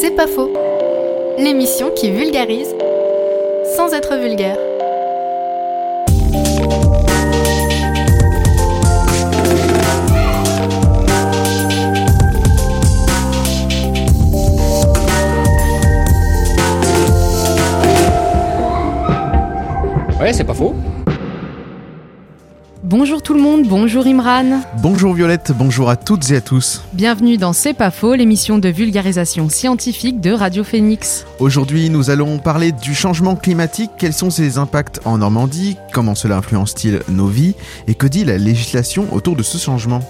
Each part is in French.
C'est pas faux. L'émission qui vulgarise sans être vulgaire. Ouais, c'est pas faux. Bonjour tout le monde, bonjour Imran. Bonjour Violette, bonjour à toutes et à tous. Bienvenue dans C'est pas faux, l'émission de vulgarisation scientifique de Radio Phoenix. Aujourd'hui, nous allons parler du changement climatique, quels sont ses impacts en Normandie, comment cela influence-t-il nos vies et que dit la législation autour de ce changement.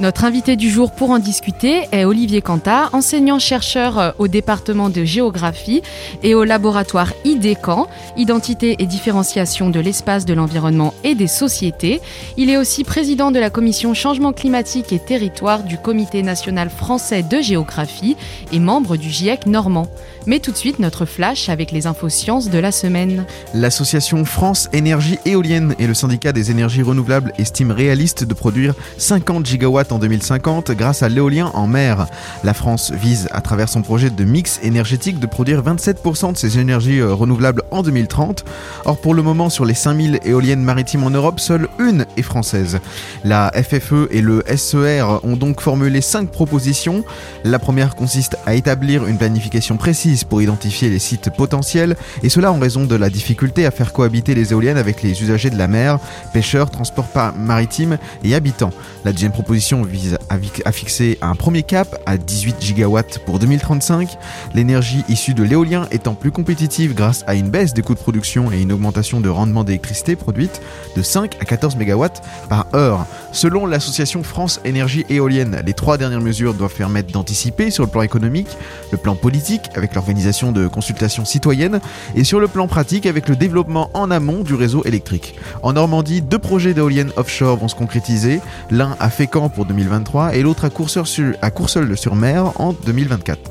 Notre invité du jour pour en discuter est Olivier Canta, enseignant-chercheur euh, au département de géographie et au laboratoire IDECAN, Identité et différenciation de l'espace, de l'environnement et des sociétés. Il est aussi président de la commission changement climatique et territoire du Comité national français de géographie et membre du GIEC normand. Mais tout de suite, notre flash avec les infos sciences de la semaine. L'association France Énergie Éolienne et le syndicat des énergies renouvelables estiment réaliste de produire 50 gigawatts en 2050 grâce à l'éolien en mer. La France vise, à travers son projet de mix énergétique, de produire 27% de ses énergies euh, renouvelables en 2030. Or, pour le moment, sur les 5000 éoliennes maritimes en Europe, seule une est française. La FFE et le SER ont donc formulé 5 propositions. La première consiste à établir une planification précise pour identifier les sites potentiels, et cela en raison de la difficulté à faire cohabiter les éoliennes avec les usagers de la mer, pêcheurs, transports maritimes et habitants. La deuxième proposition vise à fixer un premier cap à 18 gigawatts pour 2035, l'énergie issue de l'éolien étant plus compétitive grâce à une baisse des coûts de production et une augmentation de rendement d'électricité produite de 5 à 14 mégawatts par heure. Selon l'association France Énergie Éolienne, les trois dernières mesures doivent permettre d'anticiper sur le plan économique, le plan politique avec leur organisation de consultations citoyennes et sur le plan pratique avec le développement en amont du réseau électrique. En Normandie, deux projets d'éoliennes offshore vont se concrétiser, l'un à Fécamp pour 2023 et l'autre à Courseul-sur-Mer en 2024.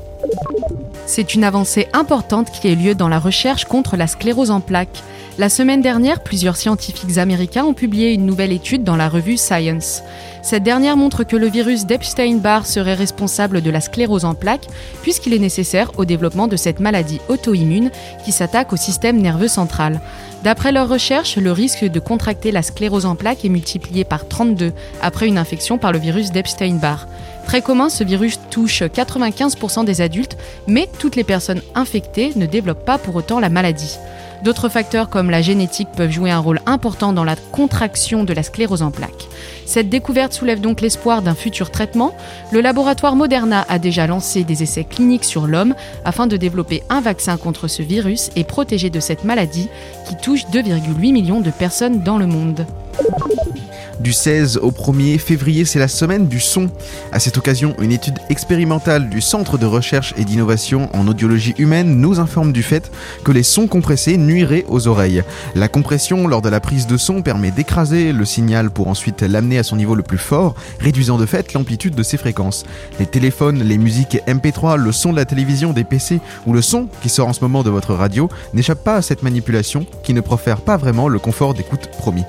C'est une avancée importante qui a eu lieu dans la recherche contre la sclérose en plaques. La semaine dernière, plusieurs scientifiques américains ont publié une nouvelle étude dans la revue Science. Cette dernière montre que le virus d'Epstein-Barr serait responsable de la sclérose en plaques, puisqu'il est nécessaire au développement de cette maladie auto-immune qui s'attaque au système nerveux central. D'après leurs recherches, le risque de contracter la sclérose en plaques est multiplié par 32 après une infection par le virus d'Epstein-Barr. Très commun, ce virus touche 95% des adultes, mais toutes les personnes infectées ne développent pas pour autant la maladie. D'autres facteurs comme la génétique peuvent jouer un rôle important dans la contraction de la sclérose en plaques. Cette découverte soulève donc l'espoir d'un futur traitement. Le laboratoire Moderna a déjà lancé des essais cliniques sur l'homme afin de développer un vaccin contre ce virus et protéger de cette maladie qui touche 2,8 millions de personnes dans le monde. Du 16 au 1er février, c'est la semaine du son. À cette occasion, une étude expérimentale du Centre de recherche et d'innovation en audiologie humaine nous informe du fait que les sons compressés nuiraient aux oreilles. La compression lors de la prise de son permet d'écraser le signal pour ensuite l'amener à son niveau le plus fort, réduisant de fait l'amplitude de ses fréquences. Les téléphones, les musiques MP3, le son de la télévision, des PC ou le son qui sort en ce moment de votre radio n'échappent pas à cette manipulation qui ne profère pas vraiment le confort d'écoute promis.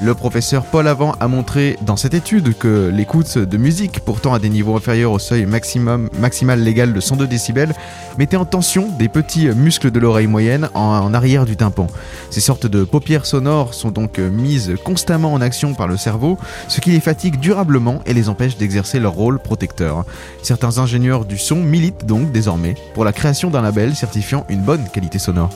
Le professeur Paul Avant a montré dans cette étude que l'écoute de musique, pourtant à des niveaux inférieurs au seuil maximum, maximal légal de 102 décibels, mettait en tension des petits muscles de l'oreille moyenne en, arrière du tympan. Ces sortes de paupières sonores sont donc mises constamment en action par le cerveau, ce qui les fatigue durablement et les empêche d'exercer leur rôle protecteur. Certains ingénieurs du son militent donc désormais pour la création d'un label certifiant une bonne qualité sonore.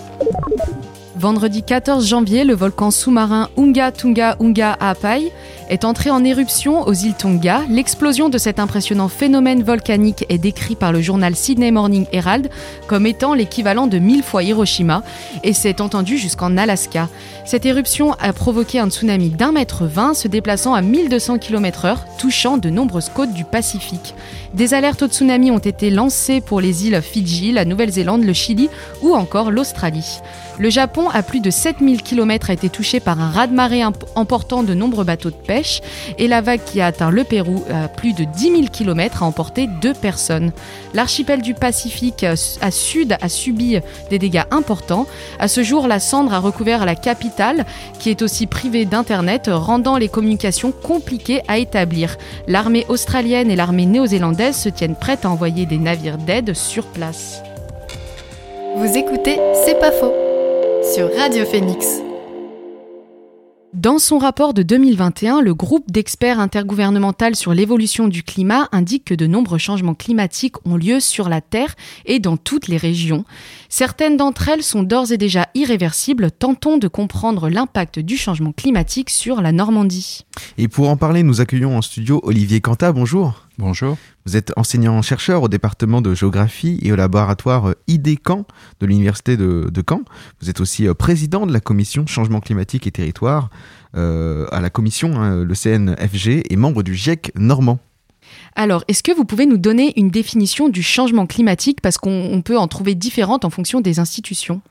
Vendredi 14 janvier, le volcan sous-marin Unga Tunga Unga Apai est entré en éruption aux îles Tonga. L'explosion de cet impressionnant phénomène volcanique est décrit par le journal Sydney Morning Herald comme étant l'équivalent de 1000 fois Hiroshima et s'est entendu jusqu'en Alaska. Cette éruption a provoqué un tsunami d'un mètre 20 se déplaçant à 1200 km/h, touchant de nombreuses côtes du Pacifique. Des alertes au tsunami ont été lancées pour les îles Fidji, la Nouvelle-Zélande, le Chili ou encore l'Australie. Le Japon, à plus de 7000 km, a été touché par un raz-de-marée emportant de nombreux bateaux de et la vague qui a atteint le Pérou à plus de 10 000 km a emporté deux personnes. L'archipel du Pacifique à sud a subi des dégâts importants. À ce jour, la cendre a recouvert la capitale qui est aussi privée d'Internet, rendant les communications compliquées à établir. L'armée australienne et l'armée néo-zélandaise se tiennent prêtes à envoyer des navires d'aide sur place. Vous écoutez C'est pas faux sur Radio Phoenix. Dans son rapport de 2021, le groupe d'experts intergouvernemental sur l'évolution du climat indique que de nombreux changements climatiques ont lieu sur la Terre et dans toutes les régions. Certaines d'entre elles sont d'ores et déjà irréversibles. Tentons de comprendre l'impact du changement climatique sur la Normandie. Et pour en parler, nous accueillons en studio Olivier Canta. Bonjour. Bonjour. Vous êtes enseignant-chercheur au département de géographie et au laboratoire ID-Caen de l'Université de, Caen. Vous êtes aussi euh, président de la commission Changement climatique et territoire euh, à la commission, hein, le CNFG, et membre du GIEC normand. Alors, est-ce que vous pouvez nous donner une définition du changement climatique? Parce qu'on peut en trouver différentes en fonction des institutions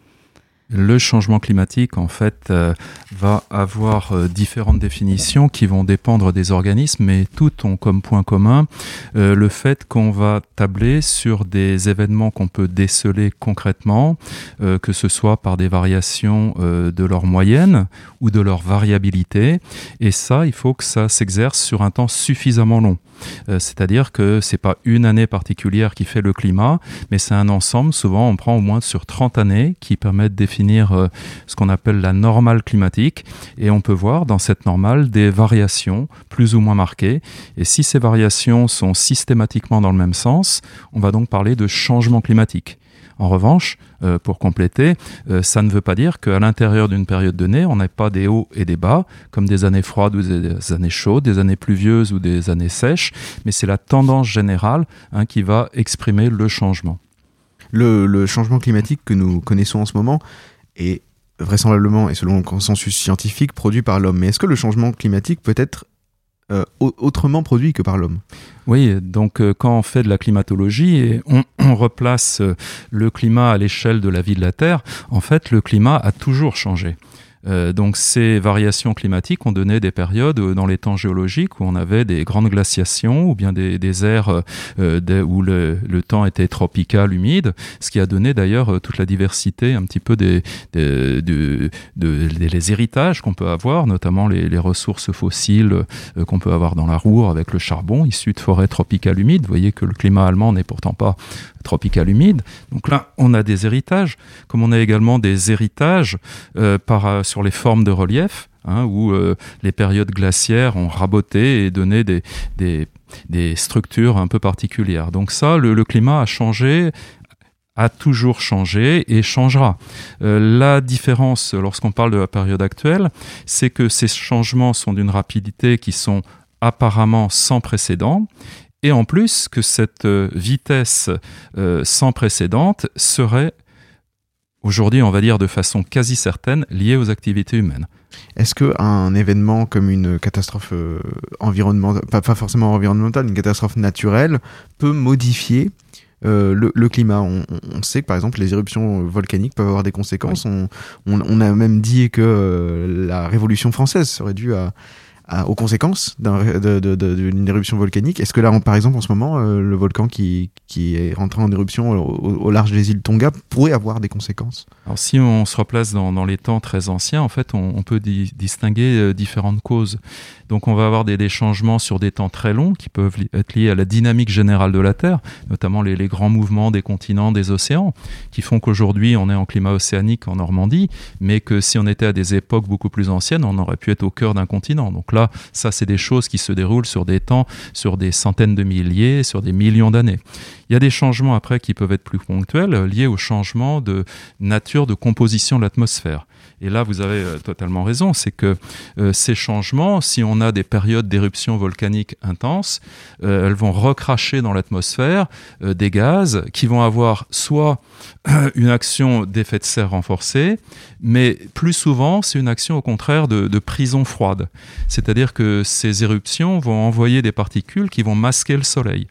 le changement climatique, en fait, euh, va avoir euh, différentes définitions qui vont dépendre des organismes, mais toutes ont comme point commun euh, le fait qu'on va tabler sur des événements qu'on peut déceler concrètement, que ce soit par des variations de leur moyenne ou de leur variabilité. Et ça, il faut que ça s'exerce sur un temps suffisamment long. Euh, c'est-à-dire que c'est pas une année particulière qui fait le climat, mais c'est un ensemble. Souvent, on prend au moins sur 30 années qui permettent de définir euh, ce qu'on appelle la normale climatique. Et on peut voir dans cette normale des variations plus ou moins marquées. Et si ces variations sont systématiquement dans le même sens, on va donc parler de changement climatique. En revanche, euh, pour compléter, euh, ça ne veut pas dire qu'à l'intérieur d'une période donnée, on n'ait pas des hauts et des bas, comme des années froides ou des années chaudes, des années pluvieuses ou des années sèches, mais c'est la tendance générale hein, qui va exprimer le changement. Le, changement climatique que nous connaissons en ce moment est vraisemblablement et selon le consensus scientifique produit par l'homme. Mais est-ce que le changement climatique peut être euh, autrement produit que par l'homme. Oui, donc euh, quand on fait de la climatologie et on, replace euh, le climat à l'échelle de la vie de la Terre, en fait, le climat a toujours changé. Euh, donc ces variations climatiques ont donné des périodes dans les temps géologiques où on avait des grandes glaciations ou bien des, des aires euh, où le, temps était tropical, humide, ce qui a donné d'ailleurs euh, toute la diversité un petit peu des, des, de, les héritages qu'on peut avoir, notamment les, les ressources fossiles qu'on peut avoir dans la Roure avec le charbon issu de forêts tropicales humides. Vous voyez que le climat allemand n'est pourtant pas tropical humide. Donc là, on a des héritages, comme on a également des héritages par sur les formes de relief, hein, où euh, les périodes glaciaires ont raboté et donné des, des, structures un peu particulières. Donc ça, le, climat a changé a toujours changé et changera. Euh, la différence lorsqu'on parle de la période actuelle, c'est que ces changements sont d'une rapidité qui sont apparemment sans précédent et en plus que cette euh, vitesse sans précédente serait aujourd'hui, on va dire de façon quasi certaine, liée aux activités humaines. Est-ce qu'un événement comme une catastrophe euh, environnementale, pas, forcément environnementale, une catastrophe naturelle, peut modifier euh, le, climat? On, sait que par exemple les éruptions volcaniques peuvent avoir des conséquences. On, a même dit que euh, la Révolution française serait due à, aux conséquences d'une éruption volcanique. Est-ce que là, par exemple, en ce moment, euh, le volcan qui, est rentré en éruption au, large des îles Tonga pourrait avoir des conséquences? Alors, si on se replace dans, les temps très anciens, en fait, on, peut distinguer euh, différentes causes. Donc, on va avoir des, changements sur des temps très longs qui peuvent être liés à la dynamique générale de la Terre, notamment les, les grands mouvements des continents, des océans, qui font qu'aujourd'hui, on est en climat océanique en Normandie, mais que si on était à des époques beaucoup plus anciennes, on aurait pu être au cœur d'un continent. Donc ça, c'est des choses qui se déroulent sur des temps, sur des centaines de milliers, sur des millions d'années. Il y a des changements après qui peuvent être plus ponctuels, liés au changement de nature de composition de l'atmosphère. Et là, vous avez euh, totalement raison, c'est que euh, ces changements, si on a des périodes d'éruption volcanique intenses, euh, elles vont recracher dans l'atmosphère des gaz qui vont avoir soit une action d'effet de serre renforcée, mais plus souvent, c'est une action au contraire de, prison froide. C'est-à-dire que ces éruptions vont envoyer des particules qui vont masquer le soleil.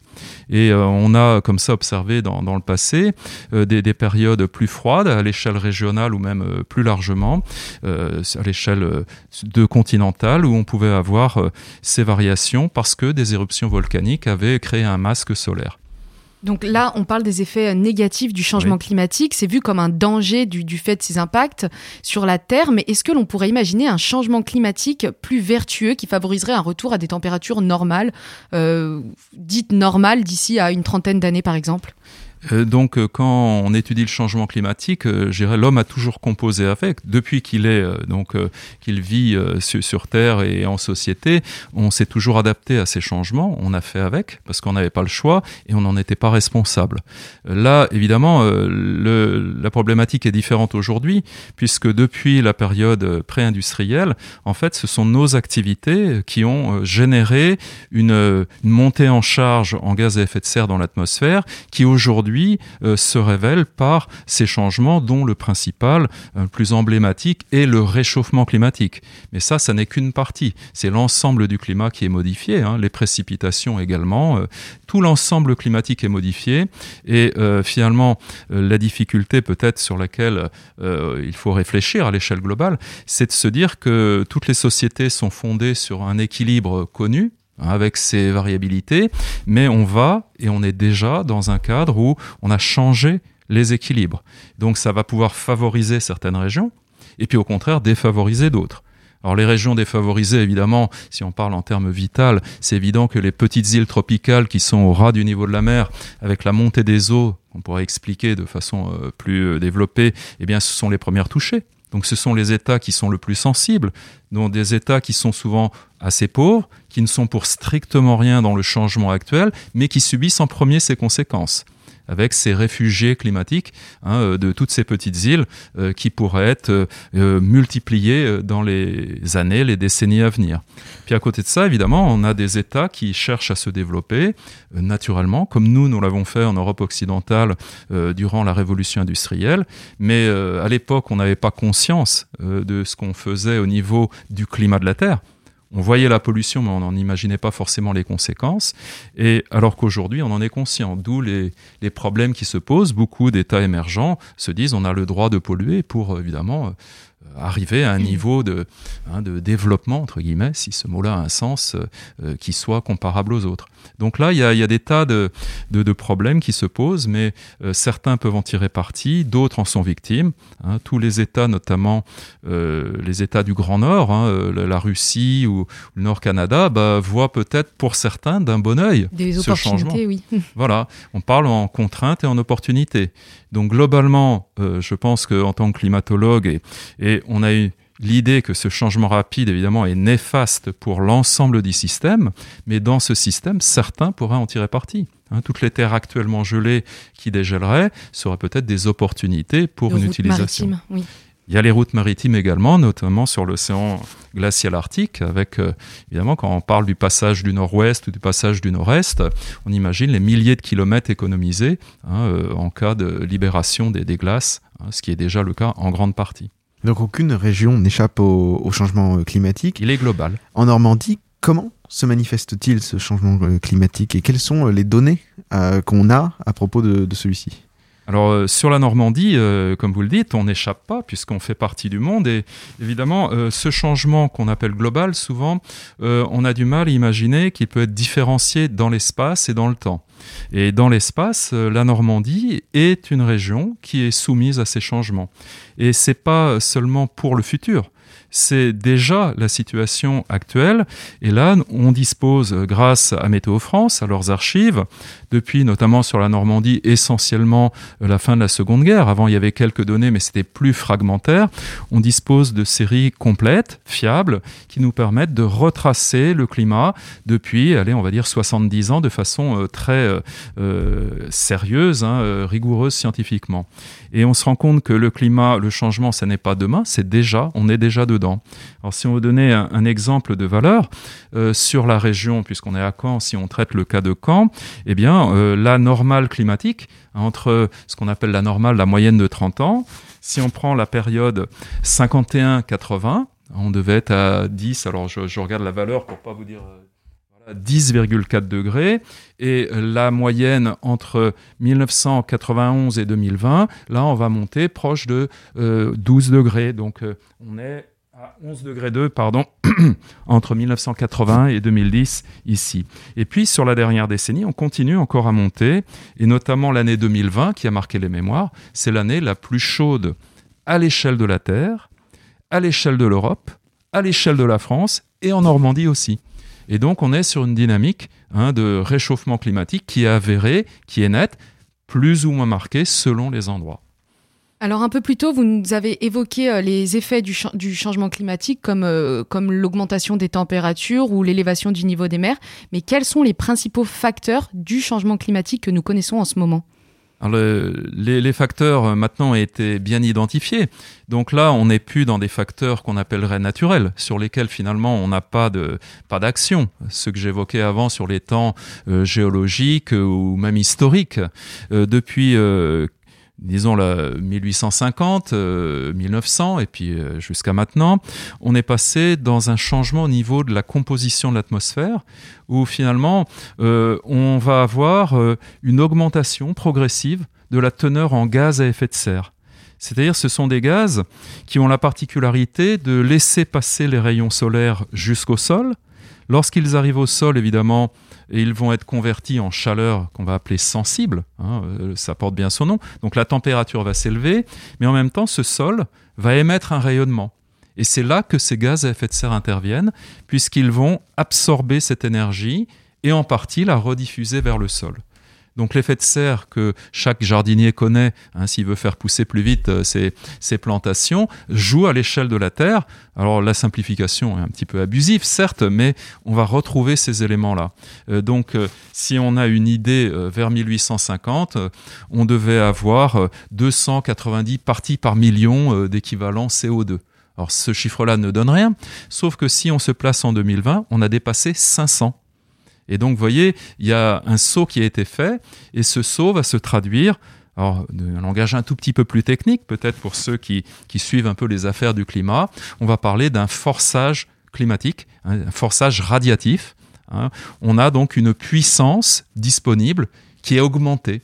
Et on a comme ça observé dans, dans le passé des, des, périodes plus froides à l'échelle régionale ou même plus largement euh, à l'échelle euh, de continentale où on pouvait avoir euh, ces variations parce que des éruptions volcaniques avaient créé un masque solaire. Donc là, on parle des effets négatifs du changement climatique. C'est vu comme un danger du, fait de ces impacts sur la Terre. Mais est-ce que l'on pourrait imaginer un changement climatique plus vertueux qui favoriserait un retour à des températures normales, dites normales d'ici à une trentaine d'années par exemple? Euh, donc, euh, quand on étudie le changement climatique, euh, l'homme a toujours composé avec. Depuis qu'il est donc qu'il vit sur, Terre et en société, on s'est toujours adapté à ces changements. On a fait avec parce qu'on n'avait pas le choix et on n'en était pas responsable. Là, évidemment, le, la problématique est différente aujourd'hui puisque depuis la période pré-industrielle, en fait, ce sont nos activités qui ont généré une, une montée en charge en gaz à effet de serre dans l'atmosphère qui aujourd'hui euh, se révèle par ces changements dont le principal, le euh, plus emblématique, est le réchauffement climatique. Mais ça, ça n'est qu'une partie. C'est l'ensemble du climat qui est modifié, hein. les précipitations également. Euh, tout l'ensemble climatique est modifié. Et finalement, la difficulté peut-être sur laquelle il faut réfléchir à l'échelle globale, c'est de se dire que toutes les sociétés sont fondées sur un équilibre connu, avec ses variabilités, mais on va et on est déjà dans un cadre où on a changé les équilibres. Donc ça va pouvoir favoriser certaines régions et puis au contraire défavoriser d'autres. Alors les régions défavorisées, évidemment, si on parle en termes vital, c'est évident que les petites îles tropicales qui sont au ras du niveau de la mer, avec la montée des eaux, on pourrait expliquer de façon euh, plus euh, développée, eh bien ce sont les premières touchées. Donc ce sont les États qui sont le plus sensibles, dont des États qui sont souvent assez pauvres, qui ne sont pour strictement rien dans le changement actuel, mais qui subissent en premier ses conséquences avec ces réfugiés climatiques hein, euh, de toutes ces petites îles euh, qui pourraient être euh, multipliées dans les années, les décennies à venir. Puis à côté de ça, évidemment, on a des États qui cherchent à se développer naturellement, comme nous, nous l'avons fait en Europe occidentale durant la révolution industrielle. Mais à l'époque, on n'avait pas conscience de ce qu'on faisait au niveau du climat de la Terre. On voyait la pollution, mais on n'en imaginait pas forcément les conséquences. Et alors qu'aujourd'hui, on en est conscient, d'où les, les, problèmes qui se posent. Beaucoup d'États émergents se disent on a le droit de polluer pour évidemment arriver à un niveau de, hein, de développement, entre guillemets, si ce mot-là a un sens, euh, qui soit comparable aux autres. Donc là, il y a, y a, des tas de, de, de, problèmes qui se posent, mais euh, certains peuvent en tirer parti, d'autres en sont victimes. Hein. tous les États, notamment euh, les États du Grand Nord, hein, la Russie ou le Nord-Canada, bah, voient peut-être pour certains d'un bon oeil ce changement. Oui. voilà, on parle en contrainte et en opportunité. Donc globalement, euh, je pense qu'en tant que climatologue, et, et on a eu l'idée que ce changement rapide, évidemment, est néfaste pour l'ensemble du système, mais dans ce système, certains pourraient en tirer parti. Hein, toutes les terres actuellement gelées qui dégèleraient seraient peut-être des opportunités pour une utilisation. Oui. Il y a les routes maritimes également, notamment sur l'océan glacial arctique, avec euh, évidemment quand on parle du passage du nord-ouest ou du passage du nord-est, on imagine les milliers de kilomètres économisés hein, euh, en cas de libération des, des glaces, hein, ce qui est déjà le cas en grande partie. Donc aucune région n'échappe au, changement euh, climatique. Il est global. En Normandie, comment se manifeste-t-il ce changement climatique? Et quelles sont les données qu'on a à propos de celui-ci? Alors euh, sur la Normandie, euh, comme vous le dites, on n'échappe pas puisqu'on fait partie du monde et évidemment euh, ce changement qu'on appelle global, souvent on a du mal à imaginer qu'il peut être différencié dans l'espace et dans le temps. Et dans l'espace, la Normandie est une région qui est soumise à ces changements. Et c'est pas seulement pour le futur c'est déjà la situation actuelle. Et là, on dispose, grâce à Météo France, à leurs archives, depuis notamment sur la Normandie, essentiellement euh, la fin de la Seconde Guerre. Avant, il y avait quelques données, mais c'était plus fragmentaire. On dispose de séries complètes, fiables, qui nous permettent de retracer le climat depuis, allez, on va dire 70 ans, de façon euh, très euh, sérieuse, hein, rigoureuse scientifiquement. Et on se rend compte que le climat, le changement, ça n'est pas demain, c'est déjà, on est déjà dedans. Alors si on veut donner un, exemple de valeur euh, sur la région, puisqu'on est à Caen, si on traite le cas de Caen, eh bien euh, la normale climatique, entre ce qu'on appelle la normale, la moyenne de 30 ans, si on prend la période 51-80, on devait être à 10, alors je, je regarde la valeur pour pas vous dire euh, 10,4 degrés et la moyenne entre 1991 et 2020, là on va monter proche de 12 euh, degrés. Donc euh, on est à 11 degrés 2, pardon, entre 1980 et 2010 ici. Et puis sur la dernière décennie, on continue encore à monter, et notamment l'année 2020 qui a marqué les mémoires, c'est l'année la plus chaude à l'échelle de la Terre, à l'échelle de l'Europe, à l'échelle de la France et en Normandie aussi. Et donc, on est sur une dynamique hein, de réchauffement climatique qui est avérée, qui est nette, plus ou moins marquée selon les endroits. Alors un peu plus tôt, vous nous avez évoqué euh, les effets du, changement climatique euh, comme l'augmentation des températures ou l'élévation du niveau des mers, mais quels sont les principaux facteurs du changement climatique que nous connaissons en ce moment? Les, facteurs euh, maintenant été bien identifiés. Donc là, on n'est plus dans des facteurs qu'on appellerait naturels, sur lesquels finalement on n'a pas de pas d'action. Ce que j'évoquais avant sur les temps géologiques ou même historiques. depuis disons la 1850, 1900 euh, et puis euh, jusqu'à maintenant, on est passé dans un changement au niveau de la composition de l'atmosphère où finalement euh, on va avoir une augmentation progressive de la teneur en gaz à effet de serre. C'est-à-dire ce sont des gaz qui ont la particularité de laisser passer les rayons solaires jusqu'au sol. Lorsqu'ils arrivent au sol, évidemment, et ils vont être convertis en chaleur qu'on va appeler sensible, hein, euh, ça porte bien son nom, donc la température va s'élever, mais en même temps ce sol va émettre un rayonnement. Et c'est là que ces gaz à effet de serre interviennent, puisqu'ils vont absorber cette énergie et en partie la rediffuser vers le sol. Donc l'effet de serre que chaque jardinier connaît, hein, s'il veut faire pousser plus vite euh, ses, plantations, joue à l'échelle de la Terre. Alors la simplification est un petit peu abusive, certes, mais on va retrouver ces éléments-là. Euh, donc euh, si on a une idée vers 1850, on devait avoir 290 parties par million d'équivalent CO2. Alors ce chiffre-là ne donne rien, sauf que si on se place en 2020, on a dépassé 500 et donc, vous voyez, il y a un saut qui a été fait, et ce saut va se traduire alors, un langage un tout petit peu plus technique, peut-être pour ceux qui, suivent un peu les affaires du climat, on va parler d'un forçage climatique, hein, un forçage radiatif. Hein. On a donc une puissance disponible qui est augmentée.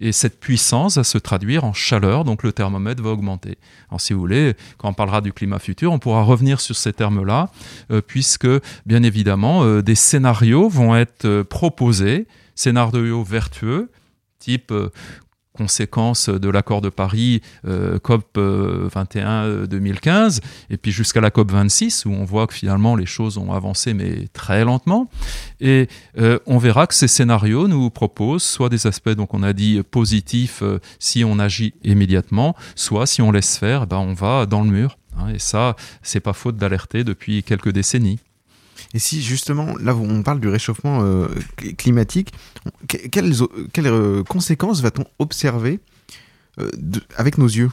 Et cette puissance va se traduire en chaleur, donc le thermomètre va augmenter. Alors si vous voulez, quand on parlera du climat futur, on pourra revenir sur ces termes-là, euh, puisque bien évidemment, euh, des scénarios vont être euh, proposés, scénarios vertueux, type conséquences de l'accord de Paris euh, COP 21 2015 et puis jusqu'à la COP 26 où on voit que finalement les choses ont avancé mais très lentement et euh, on verra que ces scénarios nous proposent soit des aspects donc on a dit positifs euh, si on agit immédiatement soit si on laisse faire ben on va dans le mur hein. et ça c'est pas faute d'alerter depuis quelques décennies et si justement, là on parle du réchauffement euh, climatique, quelles, euh, conséquences va-t-on observer euh, avec nos yeux?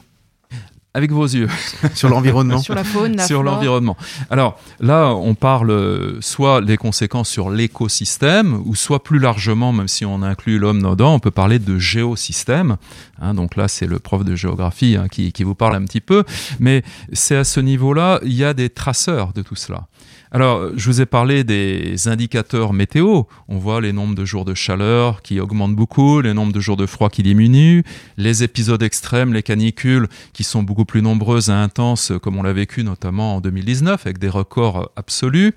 Avec vos yeux. Sur l'environnement. sur la faune, Sur l'environnement. Alors là, on parle soit des conséquences sur l'écosystème, ou soit plus largement, même si on inclut l'homme dedans, on peut parler de géosystème. Hein, donc là, c'est le prof de géographie hein, qui, qui, vous parle un petit peu. Mais c'est à ce niveau-là, il y a des traceurs de tout cela. Alors, je vous ai parlé des indicateurs météo. On voit les nombres de jours de chaleur qui augmentent beaucoup, les nombres de jours de froid qui diminuent, les épisodes extrêmes, les canicules qui sont beaucoup plus nombreuses et intenses, comme on l'a vécu notamment en 2019 avec des records absolus.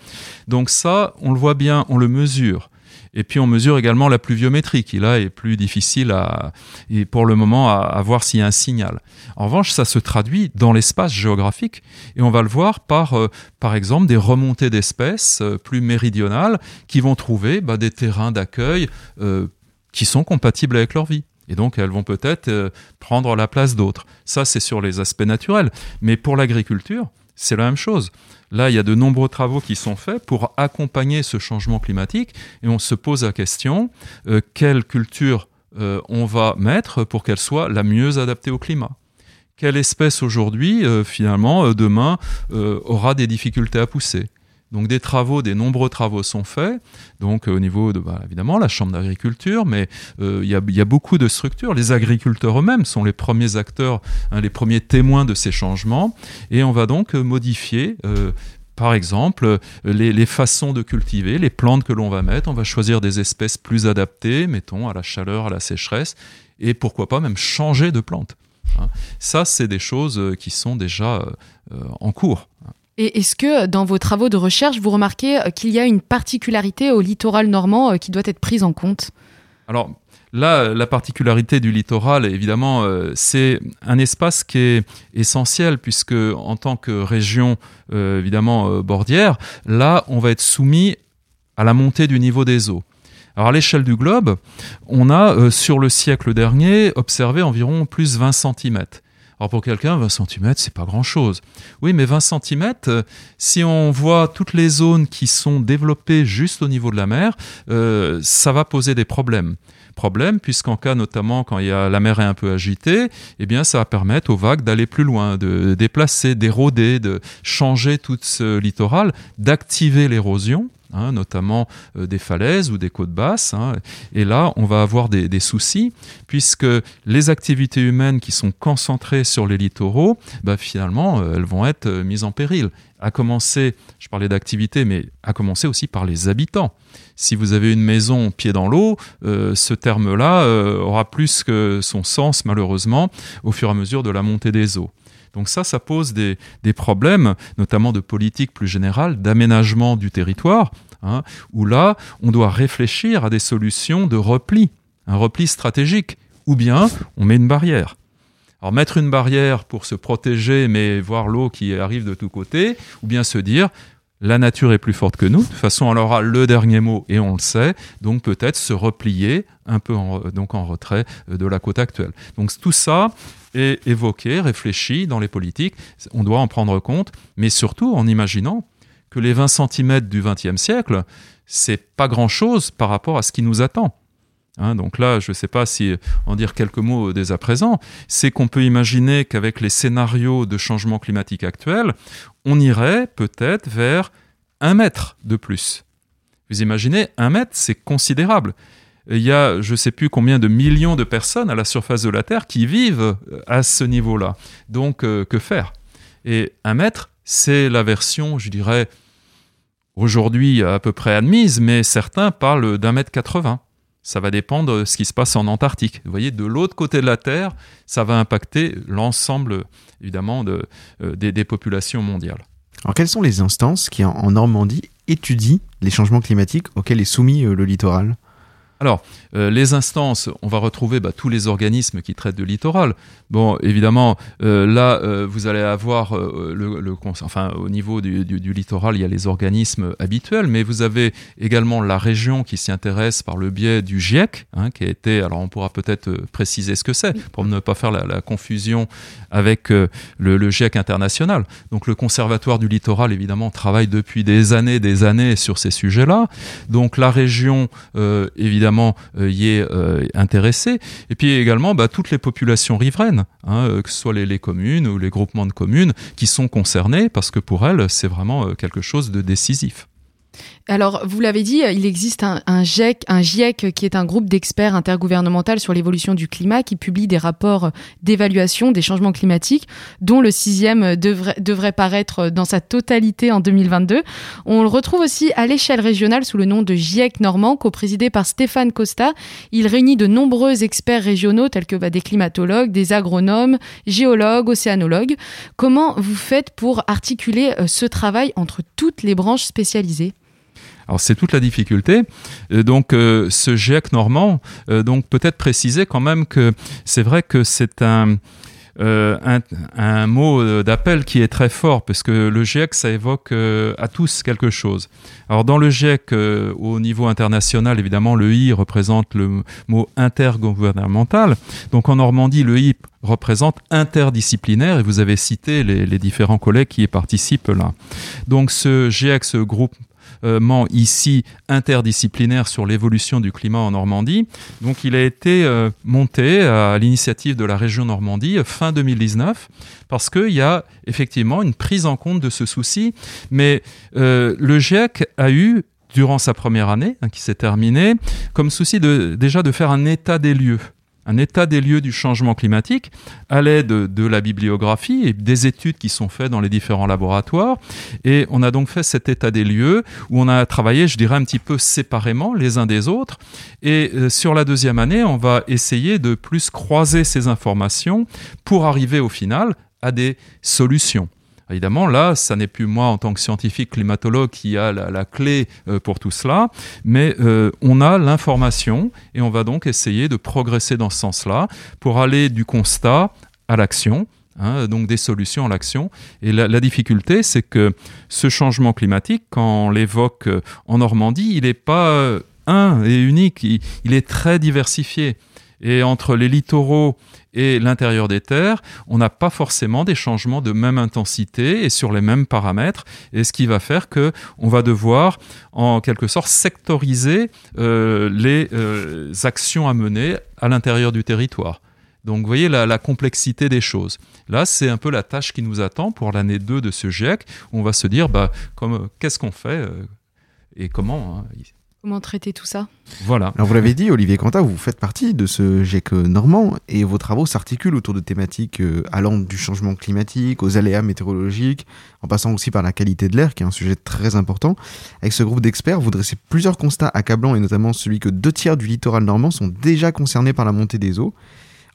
Donc ça, on le voit bien, on le mesure. Et puis on mesure également la pluviométrie, qui là est plus difficile à, et pour le moment à, voir s'il y a un signal. En revanche, ça se traduit dans l'espace géographique et on va le voir par, euh, par exemple, des remontées d'espèces euh, plus méridionales qui vont trouver bah, des terrains d'accueil euh, qui sont compatibles avec leur vie. Et donc, elles vont peut-être prendre la place d'autres. Ça, c'est sur les aspects naturels. Mais pour l'agriculture, c'est la même chose. Là, il y a de nombreux travaux qui sont faits pour accompagner ce changement climatique et on se pose la question euh, quelle culture euh, on va mettre pour qu'elle soit la mieux adaptée au climat? Quelle espèce aujourd'hui, euh, finalement, demain, aura des difficultés à pousser? Donc des travaux, des nombreux travaux sont faits, donc au niveau de, bah, évidemment, la Chambre d'agriculture, mais euh, il y, a beaucoup de structures. Les agriculteurs eux-mêmes sont les premiers acteurs, hein, les premiers témoins de ces changements, et on va donc euh, modifier. Euh, par exemple, les, les, façons de cultiver, les plantes que l'on va mettre, on va choisir des espèces plus adaptées, mettons, à la chaleur, à la sécheresse, et pourquoi pas même changer de plante. Hein. Ça, c'est des choses qui sont déjà en cours. Et est-ce que dans vos travaux de recherche, vous remarquez euh, qu'il y a une particularité au littoral normand euh, qui doit être prise en compte? Alors, Là, la particularité du littoral, évidemment, euh, c'est un espace qui est essentiel puisque, en tant que région, évidemment, bordière, là, on va être soumis à la montée du niveau des eaux. Alors à l'échelle du globe, on a euh, sur le siècle dernier observé environ plus 20 cm. Alors pour quelqu'un, 20 cm, c'est pas grand-chose. Oui, mais 20 cm, euh, si on voit toutes les zones qui sont développées juste au niveau de la mer, euh, ça va poser des problèmes problème, puisqu'en cas notamment quand il y a, la mer est un peu agitée, eh bien ça va permettre aux vagues d'aller plus loin, de déplacer, d'éroder, de changer tout ce littoral, d'activer l'érosion. Hein, notamment euh, des falaises ou des côtes basses. Hein. et là, on va avoir des, soucis, puisque les activités humaines qui sont concentrées sur les littoraux, bah, finalement, euh, elles vont être euh, mises en péril. À commencer, je parlais d'activités, mais à commencer aussi par les habitants si vous avez une maison pied dans l'eau, ce terme-là aura plus que son sens malheureusement au fur et à mesure de la montée des eaux. Donc ça, ça pose des, problèmes, notamment de politique plus générale, d'aménagement du territoire, hein, où là, on doit réfléchir à des solutions de repli, un repli stratégique, ou bien on met une barrière. Alors mettre une barrière pour se protéger, mais voir l'eau qui arrive de tous côtés, ou bien se dire, la nature est plus forte que nous. De toute façon, elle aura le dernier mot et on le sait. Donc peut-être se replier un peu en, donc en retrait euh, de la côte actuelle. Donc tout ça est évoqué, réfléchi dans les politiques. On doit en prendre compte, mais surtout en imaginant que les 20 cm du XXe siècle, c'est pas grand-chose par rapport à ce qui nous attend. Hein, donc là, je ne sais pas si en dire quelques mots dès à présent, c'est qu'on peut imaginer qu'avec les scénarios de changement climatique actuels, on irait peut-être vers un mètre de plus. Vous imaginez, un mètre, c'est considérable. Il y a je ne sais plus combien de millions de personnes à la surface de la Terre qui vivent à ce niveau-là. Donc, euh, que faire? Et un mètre, c'est la version, je dirais, aujourd'hui à peu près admise, mais certains parlent d'un mètre 80 ça va dépendre de ce qui se passe en Antarctique. Vous voyez, de l'autre côté de la Terre, ça va impacter l'ensemble, évidemment, de, euh, des, populations mondiales. Alors, quelles sont les instances qui, en Normandie, étudient les changements climatiques auxquels est soumis euh, le littoral? Alors, euh, les instances, on va retrouver bah, tous les organismes qui traitent de littoral. Bon, évidemment, euh, là, euh, vous allez avoir le, enfin, au niveau du, littoral, il y a les organismes habituels, mais vous avez également la région qui s'y intéresse par le biais du GIEC, hein, qui a été, alors on pourra peut-être préciser ce que c'est pour ne pas faire la, confusion avec le, le, GIEC international. Donc, le Conservatoire du littoral, évidemment, travaille depuis des années, des années sur ces sujets-là. Donc, la région, évidemment euh, y est euh, intéressé. Et puis également bah, toutes les populations riveraines, hein, euh, que ce soit les, communes ou les groupements de communes, qui sont concernés parce que pour elles, c'est vraiment quelque chose de décisif. Alors, vous l'avez dit, il existe un, GIEC, un GIEC qui est un groupe d'experts intergouvernemental sur l'évolution du climat qui publie des rapports d'évaluation des changements climatiques, dont le sixième devrait, devrait paraître dans sa totalité en 2022. On le retrouve aussi à l'échelle régionale sous le nom de GIEC normand, co-présidé par Stéphane Costa. Il réunit de nombreux experts régionaux tels que bah, des climatologues, des agronomes, géologues, océanologues. Comment vous faites pour articuler euh, ce travail entre toutes les branches spécialisées? Alors c'est toute la difficulté. Euh, donc euh, ce GIEC normand, euh, donc peut-être préciser quand même que c'est vrai que c'est un, mot d'appel qui est très fort, parce que le GIEC, ça évoque à tous quelque chose. Alors dans le GIEC, au niveau international, évidemment, le I représente le mot intergouvernemental. Donc en Normandie, le I représente interdisciplinaire, et vous avez cité les, les différents collègues qui y participent là. Donc ce GIEC, ce groupe ici interdisciplinaire sur l'évolution du climat en Normandie. Donc il a été euh, monté à l'initiative de la région Normandie euh, fin 2019 parce qu'il y a effectivement une prise en compte de ce souci. Mais euh, le GIEC a eu durant sa première année, hein, qui s'est terminée, comme souci de, déjà de faire un état des lieux un état des lieux du changement climatique à l'aide de, la bibliographie et des études qui sont faites dans les différents laboratoires. Et on a donc fait cet état des lieux où on a travaillé, je dirais, un petit peu séparément les uns des autres. Et euh, sur la deuxième année, on va essayer de plus croiser ces informations pour arriver au final à des solutions. Évidemment, là, ça n'est plus moi en tant que scientifique climatologue qui a la, clé euh, pour tout cela, mais euh, on a l'information et on va donc essayer de progresser dans ce sens-là pour aller du constat à l'action. Hein, donc des solutions à l'action. Et la, difficulté, c'est que ce changement climatique, quand on l'évoque euh, en Normandie, il n'est pas un et unique, il est très diversifié. Et entre les littoraux et l'intérieur des terres, on n'a pas forcément des changements de même intensité et sur les mêmes paramètres, et ce qui va faire que on va devoir en quelque sorte sectoriser euh, les euh, actions à mener à l'intérieur du territoire. Donc vous voyez la, complexité des choses. Là, c'est un peu la tâche qui nous attend pour l'année 2 de ce GIEC, on va se dire, bah, qu'est-ce qu'on fait euh, et comment hein, Comment traiter tout ça? Voilà. Alors vous l'avez dit, Olivier Quentin, vous faites partie de ce GIEC normand et vos travaux s'articulent autour de thématiques euh, allant du changement climatique aux aléas météorologiques, en passant aussi par la qualité de l'air, qui est un sujet très important. Avec ce groupe d'experts, vous dressez plusieurs constats accablants et notamment celui que deux tiers du littoral normand sont déjà concernés par la montée des eaux.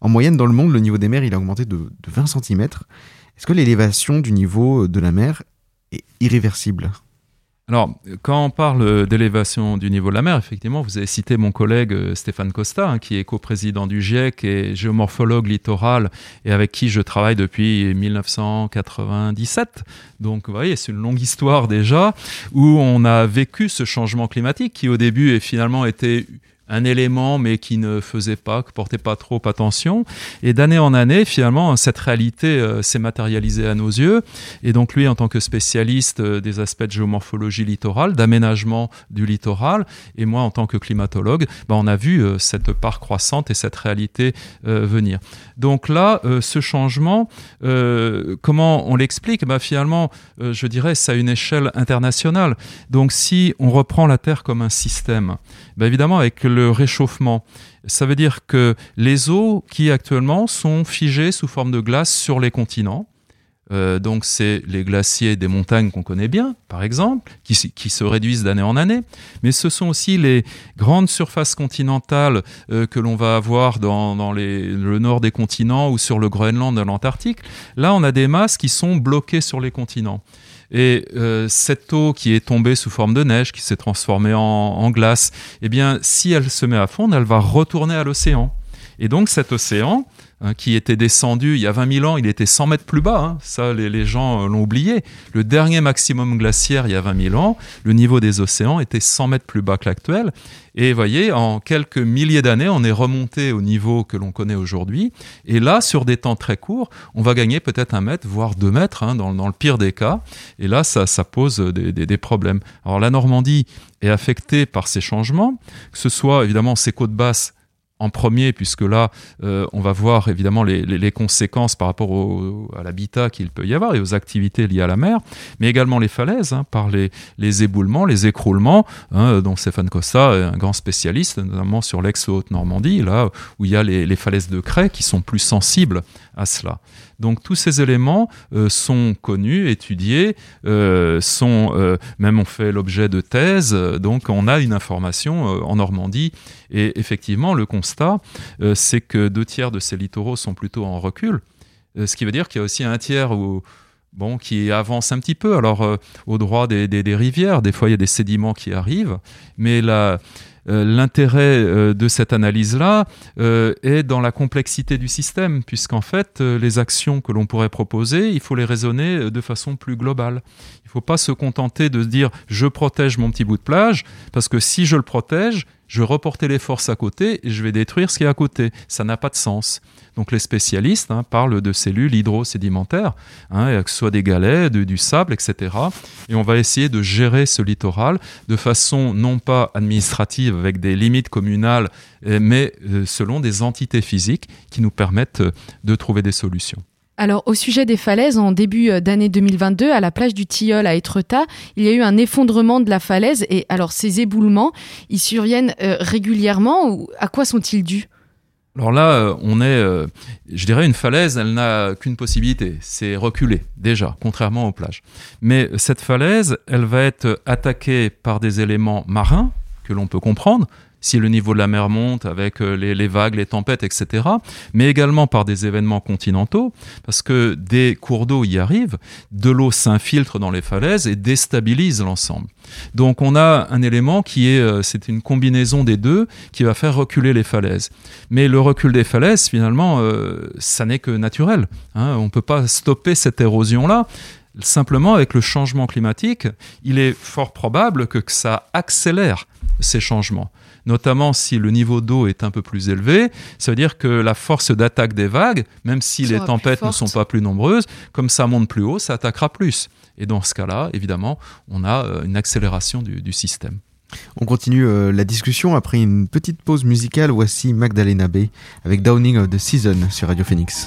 En moyenne, dans le monde, le niveau des mers il a augmenté de, de 20 cm. Est-ce que l'élévation du niveau de la mer est irréversible? Alors, quand on parle d'élévation du niveau de la mer, effectivement, vous avez cité mon collègue euh, Stéphane Costa, hein, qui est coprésident du GIEC et géomorphologue littoral, et avec qui je travaille depuis 1997. Donc, vous voyez, c'est une longue histoire déjà, où on a vécu ce changement climatique qui, au début, est finalement été un élément mais qui ne faisait pas, qui portait pas trop attention. Et d'année en année, finalement, cette réalité euh, s'est matérialisée à nos yeux. Et donc lui, en tant que spécialiste euh, des aspects de géomorphologie littorale, d'aménagement du littoral, et moi en tant que climatologue, bah, on a vu euh, cette part croissante et cette réalité venir. Donc là, ce changement, comment on l'explique? Bah, Finalement, je dirais, c'est à une échelle internationale. Donc si on reprend la Terre comme un système, bah, évidemment, avec le réchauffement. Ça veut dire que les eaux qui actuellement sont figées sous forme de glace sur les continents, euh, donc c'est les glaciers des montagnes qu'on connaît bien, par exemple, qui, se réduisent d'année en année, mais ce sont aussi les grandes surfaces continentales euh, que l'on va avoir dans, le nord des continents ou sur le Groenland, l'Antarctique. Là, on a des masses qui sont bloquées sur les continents. Et euh, cette eau qui est tombée sous forme de neige, qui s'est transformée en, glace, eh bien, si elle se met à fondre, elle va retourner à l'océan. Et donc cet océan, hein, qui était descendu il y a 20 000 ans, il était 100 mètres plus bas. Hein. ça, les, gens euh, l'ont oublié. Le dernier maximum glaciaire il y a 20 000 ans, le niveau des océans était 100 mètres plus bas que l'actuel. Et voyez, en quelques milliers d'années, on est remonté au niveau que l'on connaît aujourd'hui. Et là, sur des temps très courts, on va gagner peut-être un mètre, voire deux mètres, hein, dans, le pire des cas. Et là, ça, pose des, des, problèmes. Alors la Normandie est affectée par ces changements, que ce soit évidemment ses côtes basses en premier, puisque là, euh, on va voir évidemment les, conséquences par rapport à l'habitat qu'il peut y avoir et aux activités liées à la mer, mais également les falaises, hein, par les, éboulements, les écroulements, hein, dont Stéphane Costa est un grand spécialiste, notamment sur l'ex-Haute-Normandie, là où il y a les, les falaises de craie qui sont plus sensibles à cela. Donc tous ces éléments euh, sont connus, étudiés, euh, sont euh, même ont fait l'objet de thèses. Donc on a une information en Normandie et effectivement le constat, c'est que deux tiers de ces littoraux sont plutôt en recul, ce qui veut dire qu'il y a aussi un tiers bon, qui avance un petit peu. Alors, au droit des, rivières, des fois, il y a des sédiments qui arrivent, mais la, l'intérêt euh, de cette analyse-là euh, est dans la complexité du système, puisqu'en fait, les actions que l'on pourrait proposer, il faut les raisonner de façon plus globale. Il ne faut pas se contenter de dire je protège mon petit bout de plage, parce que si je le protège, je vais reporter les forces à côté et je vais détruire ce qui est à côté. Ça n'a pas de sens. Donc les spécialistes hein, parlent de cellules hydrosédimentaires, hein, que ce soit des galets, du sable, etc. Et on va essayer de gérer ce littoral de façon non pas administrative avec des limites communales, mais euh, selon des entités physiques qui nous permettent euh, de trouver des solutions. Alors, au sujet des falaises, en début euh, d'année 2022, à la plage du Tilleul à Étretat, il y a eu un effondrement de la falaise. Et alors, ces éboulements, ils surviennent euh, régulièrement ou à quoi sont-ils dus? Alors là, euh, on est, je dirais, une falaise, elle n'a qu'une possibilité, c'est reculer, déjà, contrairement aux plages. Mais cette falaise, elle va être attaquée par des éléments marins, que l'on peut comprendre, si le niveau de la mer monte avec euh, les, vagues, les tempêtes, etc., mais également par des événements continentaux, parce que des cours d'eau y arrivent, de l'eau s'infiltre dans les falaises et déstabilise l'ensemble. Donc on a un élément qui est, euh, c'est une combinaison des deux qui va faire reculer les falaises. Mais le recul des falaises, finalement, euh, ça n'est que naturel. Hein. On ne peut pas stopper cette érosion-là. Simplement, avec le changement climatique, il est fort probable que ça accélère ces changements. Notamment si le niveau d'eau est un peu plus élevé, ça veut dire que la force d'attaque des vagues, même si les tempêtes ne sont pas plus nombreuses, comme ça monte plus haut, ça attaquera plus. Et dans ce cas-là, évidemment, on a euh, une accélération du, système. On continue euh, la discussion après une petite pause musicale. Voici Magdalena Bay avec Downing of the Season sur Radio Phoenix.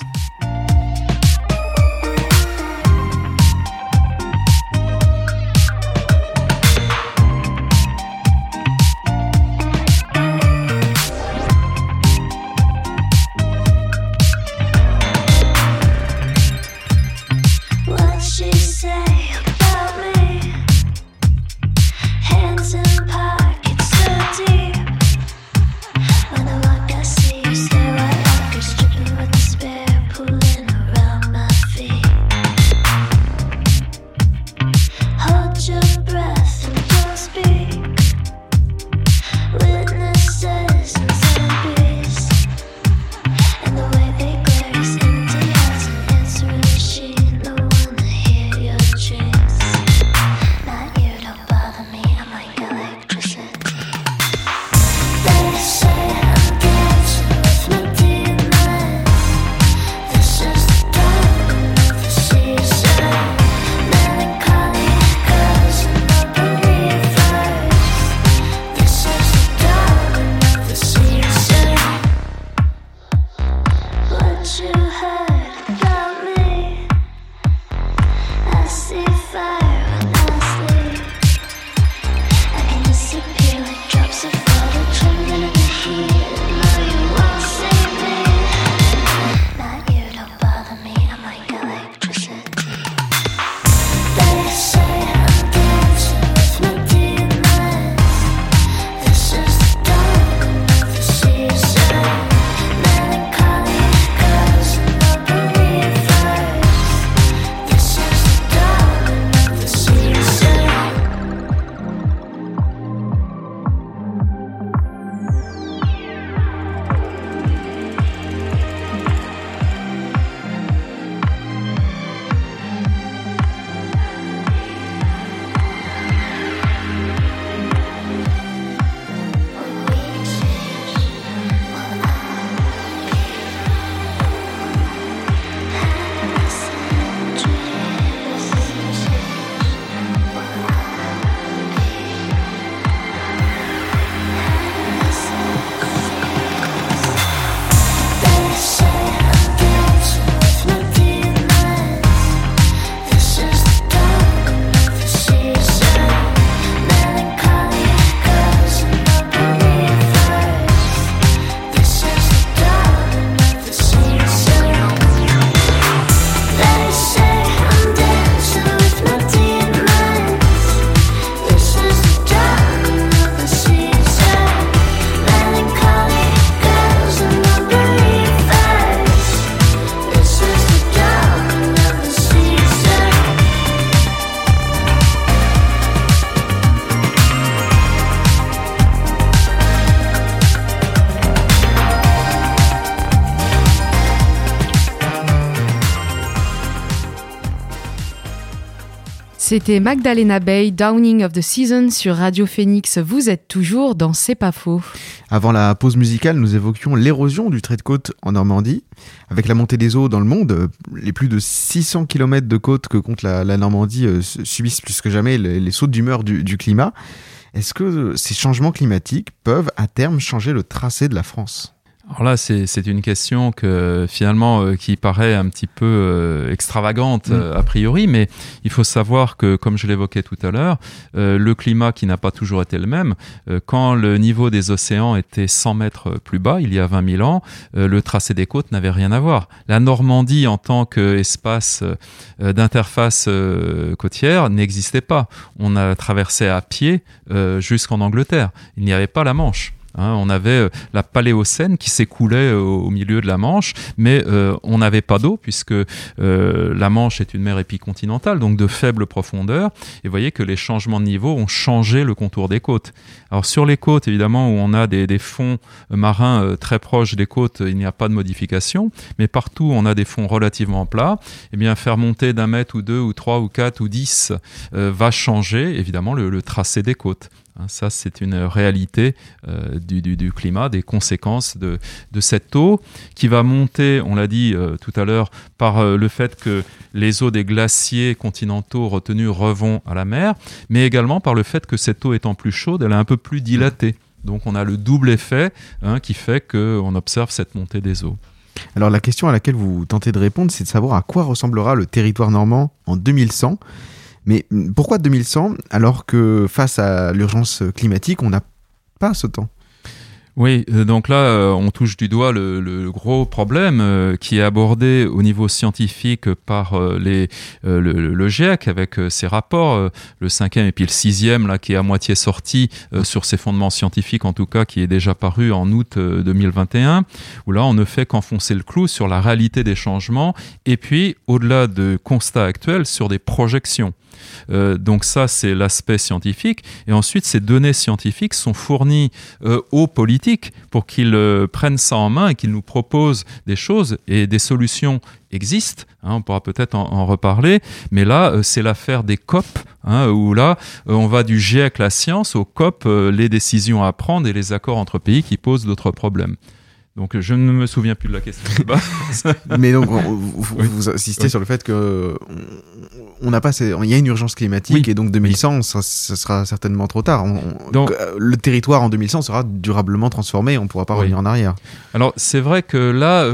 C'était Magdalena Bay, Downing of the Season sur Radio Phoenix. Vous êtes toujours dans C'est pas faux. Avant la pause musicale, nous évoquions l'érosion du trait de côte en Normandie. Avec la montée des eaux dans le monde, les plus de 600 km de côte que compte la, Normandie euh, subissent plus que jamais les, sautes d'humeur du, du climat. Est-ce que ces changements climatiques peuvent à terme changer le tracé de la France? Alors là, c'est une question que finalement euh, qui paraît un petit peu euh, extravagante mm. euh, a priori, mais il faut savoir que, comme je l'évoquais tout à l'heure, le climat qui n'a pas toujours été le même, quand le niveau des océans était 100 mètres plus bas, il y a 20 000 ans, le tracé des côtes n'avait rien à voir. La Normandie, en tant qu'espace d'interface côtière, n'existait pas. On a traversé à pied jusqu'en Angleterre. Il n'y avait pas la Manche. Hein, on avait euh, la Paléocène qui s'écoulait euh, au, milieu de la Manche, mais euh, on n'avait pas d'eau puisque la Manche est une mer épicontinentale, donc de faible profondeur. Et voyez que les changements de niveau ont changé le contour des côtes. Alors sur les côtes, évidemment, où on a des, fonds marins très proches des côtes, il n'y a pas de modification, mais partout on a des fonds relativement plats, eh bien faire monter d'un mètre ou deux ou trois ou quatre ou dix va changer évidemment le tracé des côtes. Hein, ça, c'est une réalité euh, du, climat, des conséquences de, cette eau qui va monter, on l'a dit euh, tout à l'heure, par euh, le fait que les eaux des glaciers continentaux retenus revont à la mer, mais également par le fait que cette eau étant plus chaude, elle est un peu plus dilatée. Donc on a le double effet hein, qui fait qu'on observe cette montée des eaux. Alors la question à laquelle vous tentez de répondre, c'est de savoir à quoi ressemblera le territoire normand en 2100 mais pourquoi 2100 alors que face à l'urgence climatique, on n'a pas ce temps? Oui, euh, donc là, euh, on touche du doigt le, gros problème euh, qui est abordé au niveau scientifique par les, le, GIEC avec ses rapports, le cinquième et puis le sixième, là, qui est à moitié sorti sur ses fondements scientifiques, en tout cas, qui est déjà paru en août 2021, où là, on ne fait qu'enfoncer le clou sur la réalité des changements et puis, au-delà de constats actuels, sur des projections. Donc ça, c'est l'aspect scientifique. Et ensuite, ces données scientifiques sont fournies aux politiques pour qu'ils euh, prennent ça en main et qu'ils nous proposent des choses et des solutions existent. Hein, on pourra peut-être en, reparler. Mais là, c'est l'affaire des COP, hein, où là, on va du GIEC, la science, au COP, les décisions à prendre et les accords entre pays qui posent d'autres problèmes. Donc je ne me souviens plus de la question. Mais donc vous, insistez sur le fait que on n'a pas, il y a une urgence climatique et donc 2100, ça, sera certainement trop tard. donc, euh, le territoire en 2100 sera durablement transformé, on ne pourra pas revenir en arrière. Alors c'est vrai que là,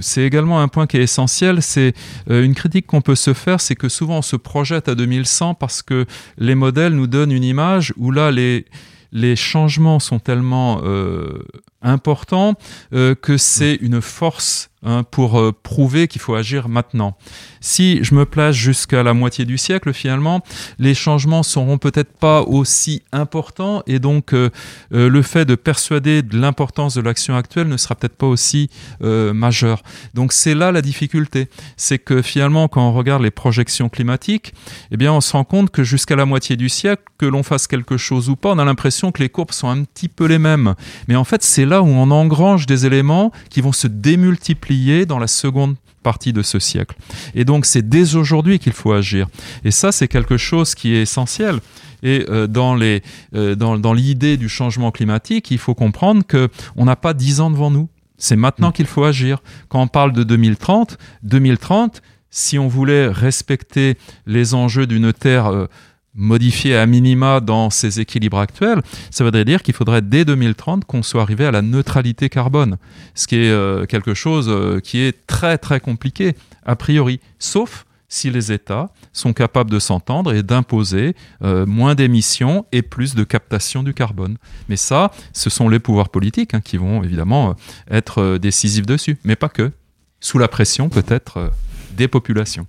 c'est également un point qui est essentiel. C'est euh, une critique qu'on peut se faire, c'est que souvent on se projette à 2100 parce que les modèles nous donnent une image où là les les changements sont tellement euh, importants euh, que c'est une force Hein, pour euh, prouver qu'il faut agir maintenant. Si je me place jusqu'à la moitié du siècle, finalement, les changements seront peut-être pas aussi importants et donc euh, euh, le fait de persuader de l'importance de l'action actuelle ne sera peut-être pas aussi majeur. Donc c'est là la difficulté, c'est que finalement, quand on regarde les projections climatiques, eh bien, on se rend compte que jusqu'à la moitié du siècle, que l'on fasse quelque chose ou pas, on a l'impression que les courbes sont un petit peu les mêmes. Mais en fait, c'est là où on engrange des éléments qui vont se démultiplier dans la seconde partie de ce siècle. Et donc c'est dès aujourd'hui qu'il faut agir. Et ça, c'est quelque chose qui est essentiel. Et euh, dans, les, euh, dans, dans l'idée du changement climatique, il faut comprendre qu'on n'a pas dix ans devant nous. C'est maintenant mm. qu'il faut agir. Quand on parle de 2030, 2030, si on voulait respecter les enjeux d'une Terre... Euh, modifier à minima dans ces équilibres actuels, ça voudrait dire qu'il faudrait dès 2030 qu'on soit arrivé à la neutralité carbone, ce qui est euh, quelque chose euh, qui est très très compliqué a priori, sauf si les États sont capables de s'entendre et d'imposer euh, moins d'émissions et plus de captation du carbone. Mais ça, ce sont les pouvoirs politiques hein, qui vont évidemment être décisifs dessus, mais pas que, sous la pression peut-être des populations.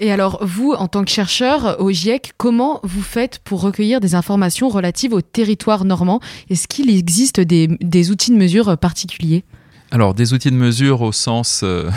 Et alors, vous, en tant que chercheur au GIEC, comment vous faites pour recueillir des informations relatives au territoire normand? Est-ce qu'il existe des, outils de mesure particuliers? Alors, des outils de mesure au sens... Euh,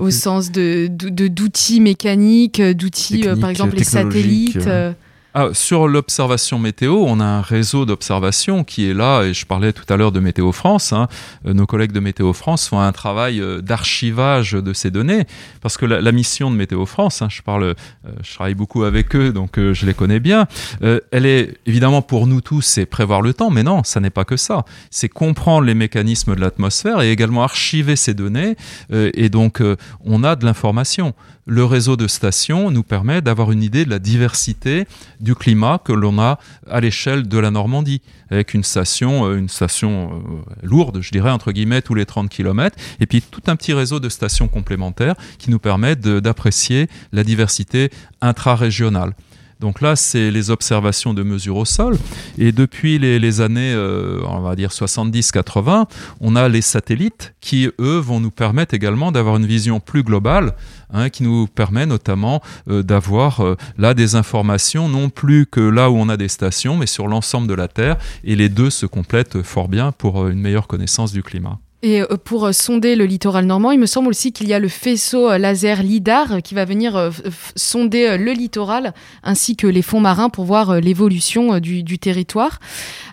au sens de, d'outils mécaniques, d'outils, euh, par exemple, les satellites euh. Ah, sur l'observation météo, on a un réseau d'observation qui est là, et je parlais tout à l'heure de Météo France. Hein. Euh, nos collègues de Météo France font un travail euh, d'archivage de ces données, parce que la, mission de Météo France, hein, je parle, euh, je travaille beaucoup avec eux, donc je les connais bien. elle est évidemment pour nous tous, c'est prévoir le temps, mais non, ça n'est pas que ça. C'est comprendre les mécanismes de l'atmosphère et également archiver ces données, et donc on a de l'information le réseau de stations nous permet d'avoir une idée de la diversité du climat que l'on a à l'échelle de la Normandie, avec une station, euh, une station euh, lourde, je dirais, entre guillemets, tous les 30 km, et puis tout un petit réseau de stations complémentaires qui nous permettent d'apprécier la diversité intra-régionale. Donc là, c'est les observations de mesure au sol. Et depuis les, années, euh, on va dire 70-80, on a les satellites qui, eux, vont nous permettre également d'avoir une vision plus globale, hein, qui nous permet notamment euh, d'avoir euh, là des informations, non plus que là où on a des stations, mais sur l'ensemble de la Terre. Et les deux se complètent fort bien pour une meilleure connaissance du climat. Et euh, pour euh, sonder le littoral normand, il me semble aussi qu'il y a le faisceau euh, laser LIDAR qui va venir sonder le littoral ainsi que les fonds marins pour voir l'évolution du, territoire.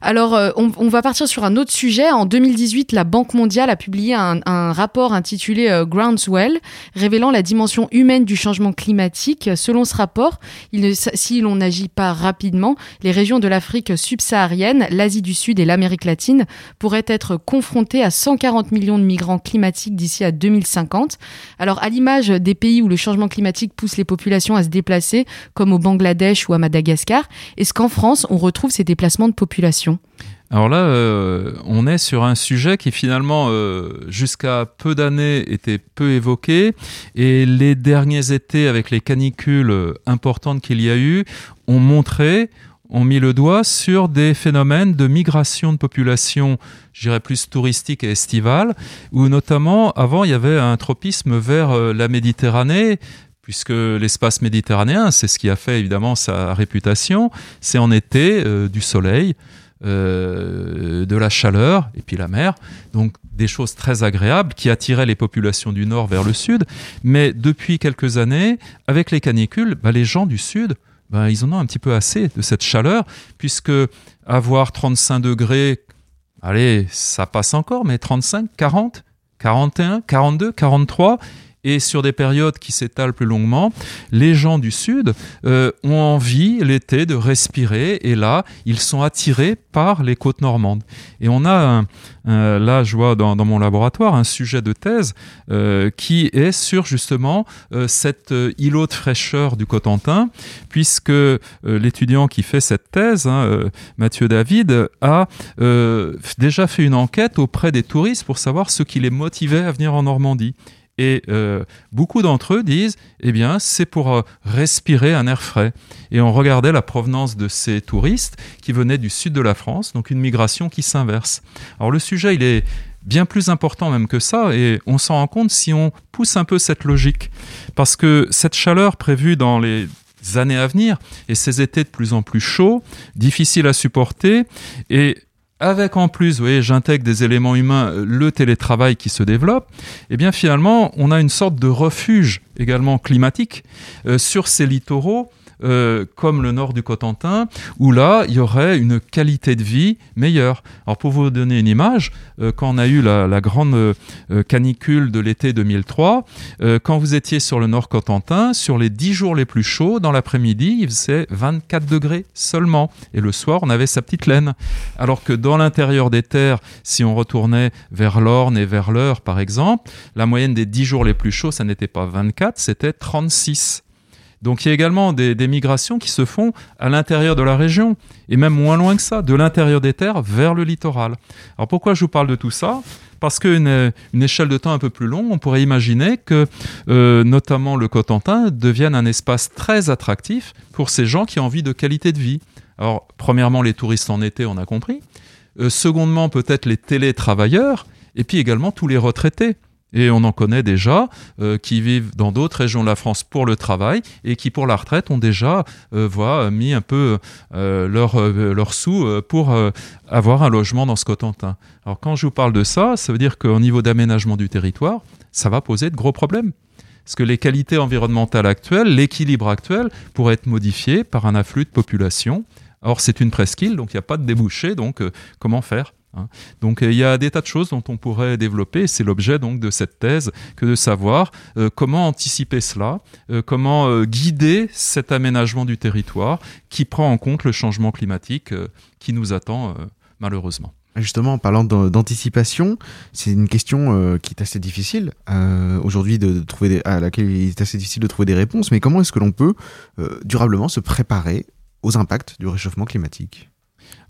Alors, on, va partir sur un autre sujet. En 2018, la Banque mondiale a publié un, rapport intitulé Groundswell, révélant la dimension humaine du changement climatique. Selon ce rapport, si l'on n'agit pas rapidement, les régions de l'Afrique subsaharienne, l'Asie du Sud et l'Amérique latine pourraient être confrontées à 140 millions de migrants climatiques d'ici à 2050. Alors à l'image des pays où le changement climatique pousse les populations à se déplacer, comme au Bangladesh ou à Madagascar, est-ce qu'en France on retrouve ces déplacements de population? Alors là, euh, on est sur un sujet qui finalement, euh, jusqu'à peu d'années, était peu évoqué. Et les derniers étés, avec les canicules importantes qu'il y a eu, ont montré, ont mis le doigt sur des phénomènes de migration de population, je dirais plus touristique et estivale, où notamment avant il y avait un tropisme vers euh, la Méditerranée, puisque l'espace méditerranéen, c'est ce qui a fait évidemment sa réputation, c'est en été euh, du soleil, euh, de la chaleur et puis la mer, donc des choses très agréables qui attiraient les populations du nord vers le sud. Mais depuis quelques années, avec les canicules, bah, les gens du sud ben, ils en ont un petit peu assez de cette chaleur, puisque avoir 35 degrés, allez, ça passe encore, mais 35, 40, 41, 42, 43, et sur des périodes qui s'étalent plus longuement, les gens du Sud euh, ont envie l'été de respirer et là, ils sont attirés par les côtes normandes. Et on a, là, je vois dans, mon laboratoire, un sujet de thèse euh, qui est sur justement euh, cet îlot de fraîcheur du Cotentin, puisque l'étudiant qui fait cette thèse, hein, Mathieu David, a déjà fait une enquête auprès des touristes pour savoir ce qui les motivait à venir en Normandie. Et euh, beaucoup d'entre eux disent, eh bien, c'est pour euh, respirer un air frais. Et on regardait la provenance de ces touristes qui venaient du sud de la France, donc une migration qui s'inverse. Alors le sujet, il est bien plus important même que ça, et on s'en rend compte si on pousse un peu cette logique. Parce que cette chaleur prévue dans les années à venir, et ces étés de plus en plus chauds, difficiles à supporter, et avec en plus, vous voyez, j'intègre des éléments humains, euh, le télétravail qui se développe, eh bien finalement, on a une sorte de refuge également climatique euh, sur ces littoraux euh, comme le nord du Cotentin, où là, il y aurait une qualité de vie meilleure. Alors pour vous donner une image, euh, quand on a eu la, grande euh, canicule de l'été 2003, quand vous étiez sur le nord Cotentin, sur les 10 jours les plus chauds, dans l'après-midi, il faisait 24 degrés seulement. Et le soir, on avait sa petite laine. Alors que dans l'intérieur des terres, si on retournait vers l'Orne et vers l'Eure, par exemple, la moyenne des 10 jours les plus chauds, ça n'était pas 24, c'était 36. Donc il y a également des, migrations qui se font à l'intérieur de la région, et même moins loin que ça, de l'intérieur des terres vers le littoral. Alors pourquoi je vous parle de tout ça? Parce qu'une une échelle de temps un peu plus longue, on pourrait imaginer que euh, notamment le Cotentin devienne un espace très attractif pour ces gens qui ont envie de qualité de vie. Alors, premièrement, les touristes en été, on a compris. Euh, secondement, peut-être les télétravailleurs, et puis également tous les retraités. Et on en connaît déjà euh, qui vivent dans d'autres régions de la France pour le travail et qui pour la retraite ont déjà euh, voient, mis un peu euh, leur, leur sous pour avoir un logement dans ce Cotentin. Alors quand je vous parle de ça, ça veut dire qu'au niveau d'aménagement du territoire, ça va poser de gros problèmes. Parce que les qualités environnementales actuelles, l'équilibre actuel pourrait être modifié par un afflux de population. Or, c'est une presqu'île, donc il n'y a pas de débouché, donc comment faire? Hein. Donc euh, il y a des tas de choses dont on pourrait développer, c'est l'objet donc de cette thèse, que de savoir euh, comment anticiper cela, euh, comment guider cet aménagement du territoire qui prend en compte le changement climatique qui nous attend malheureusement. Justement, en parlant d'anticipation, c'est une question qui est assez difficile aujourd'hui de, trouver à laquelle il est assez difficile de trouver des réponses. Mais comment est-ce que l'on peut durablement se préparer aux impacts du réchauffement climatique?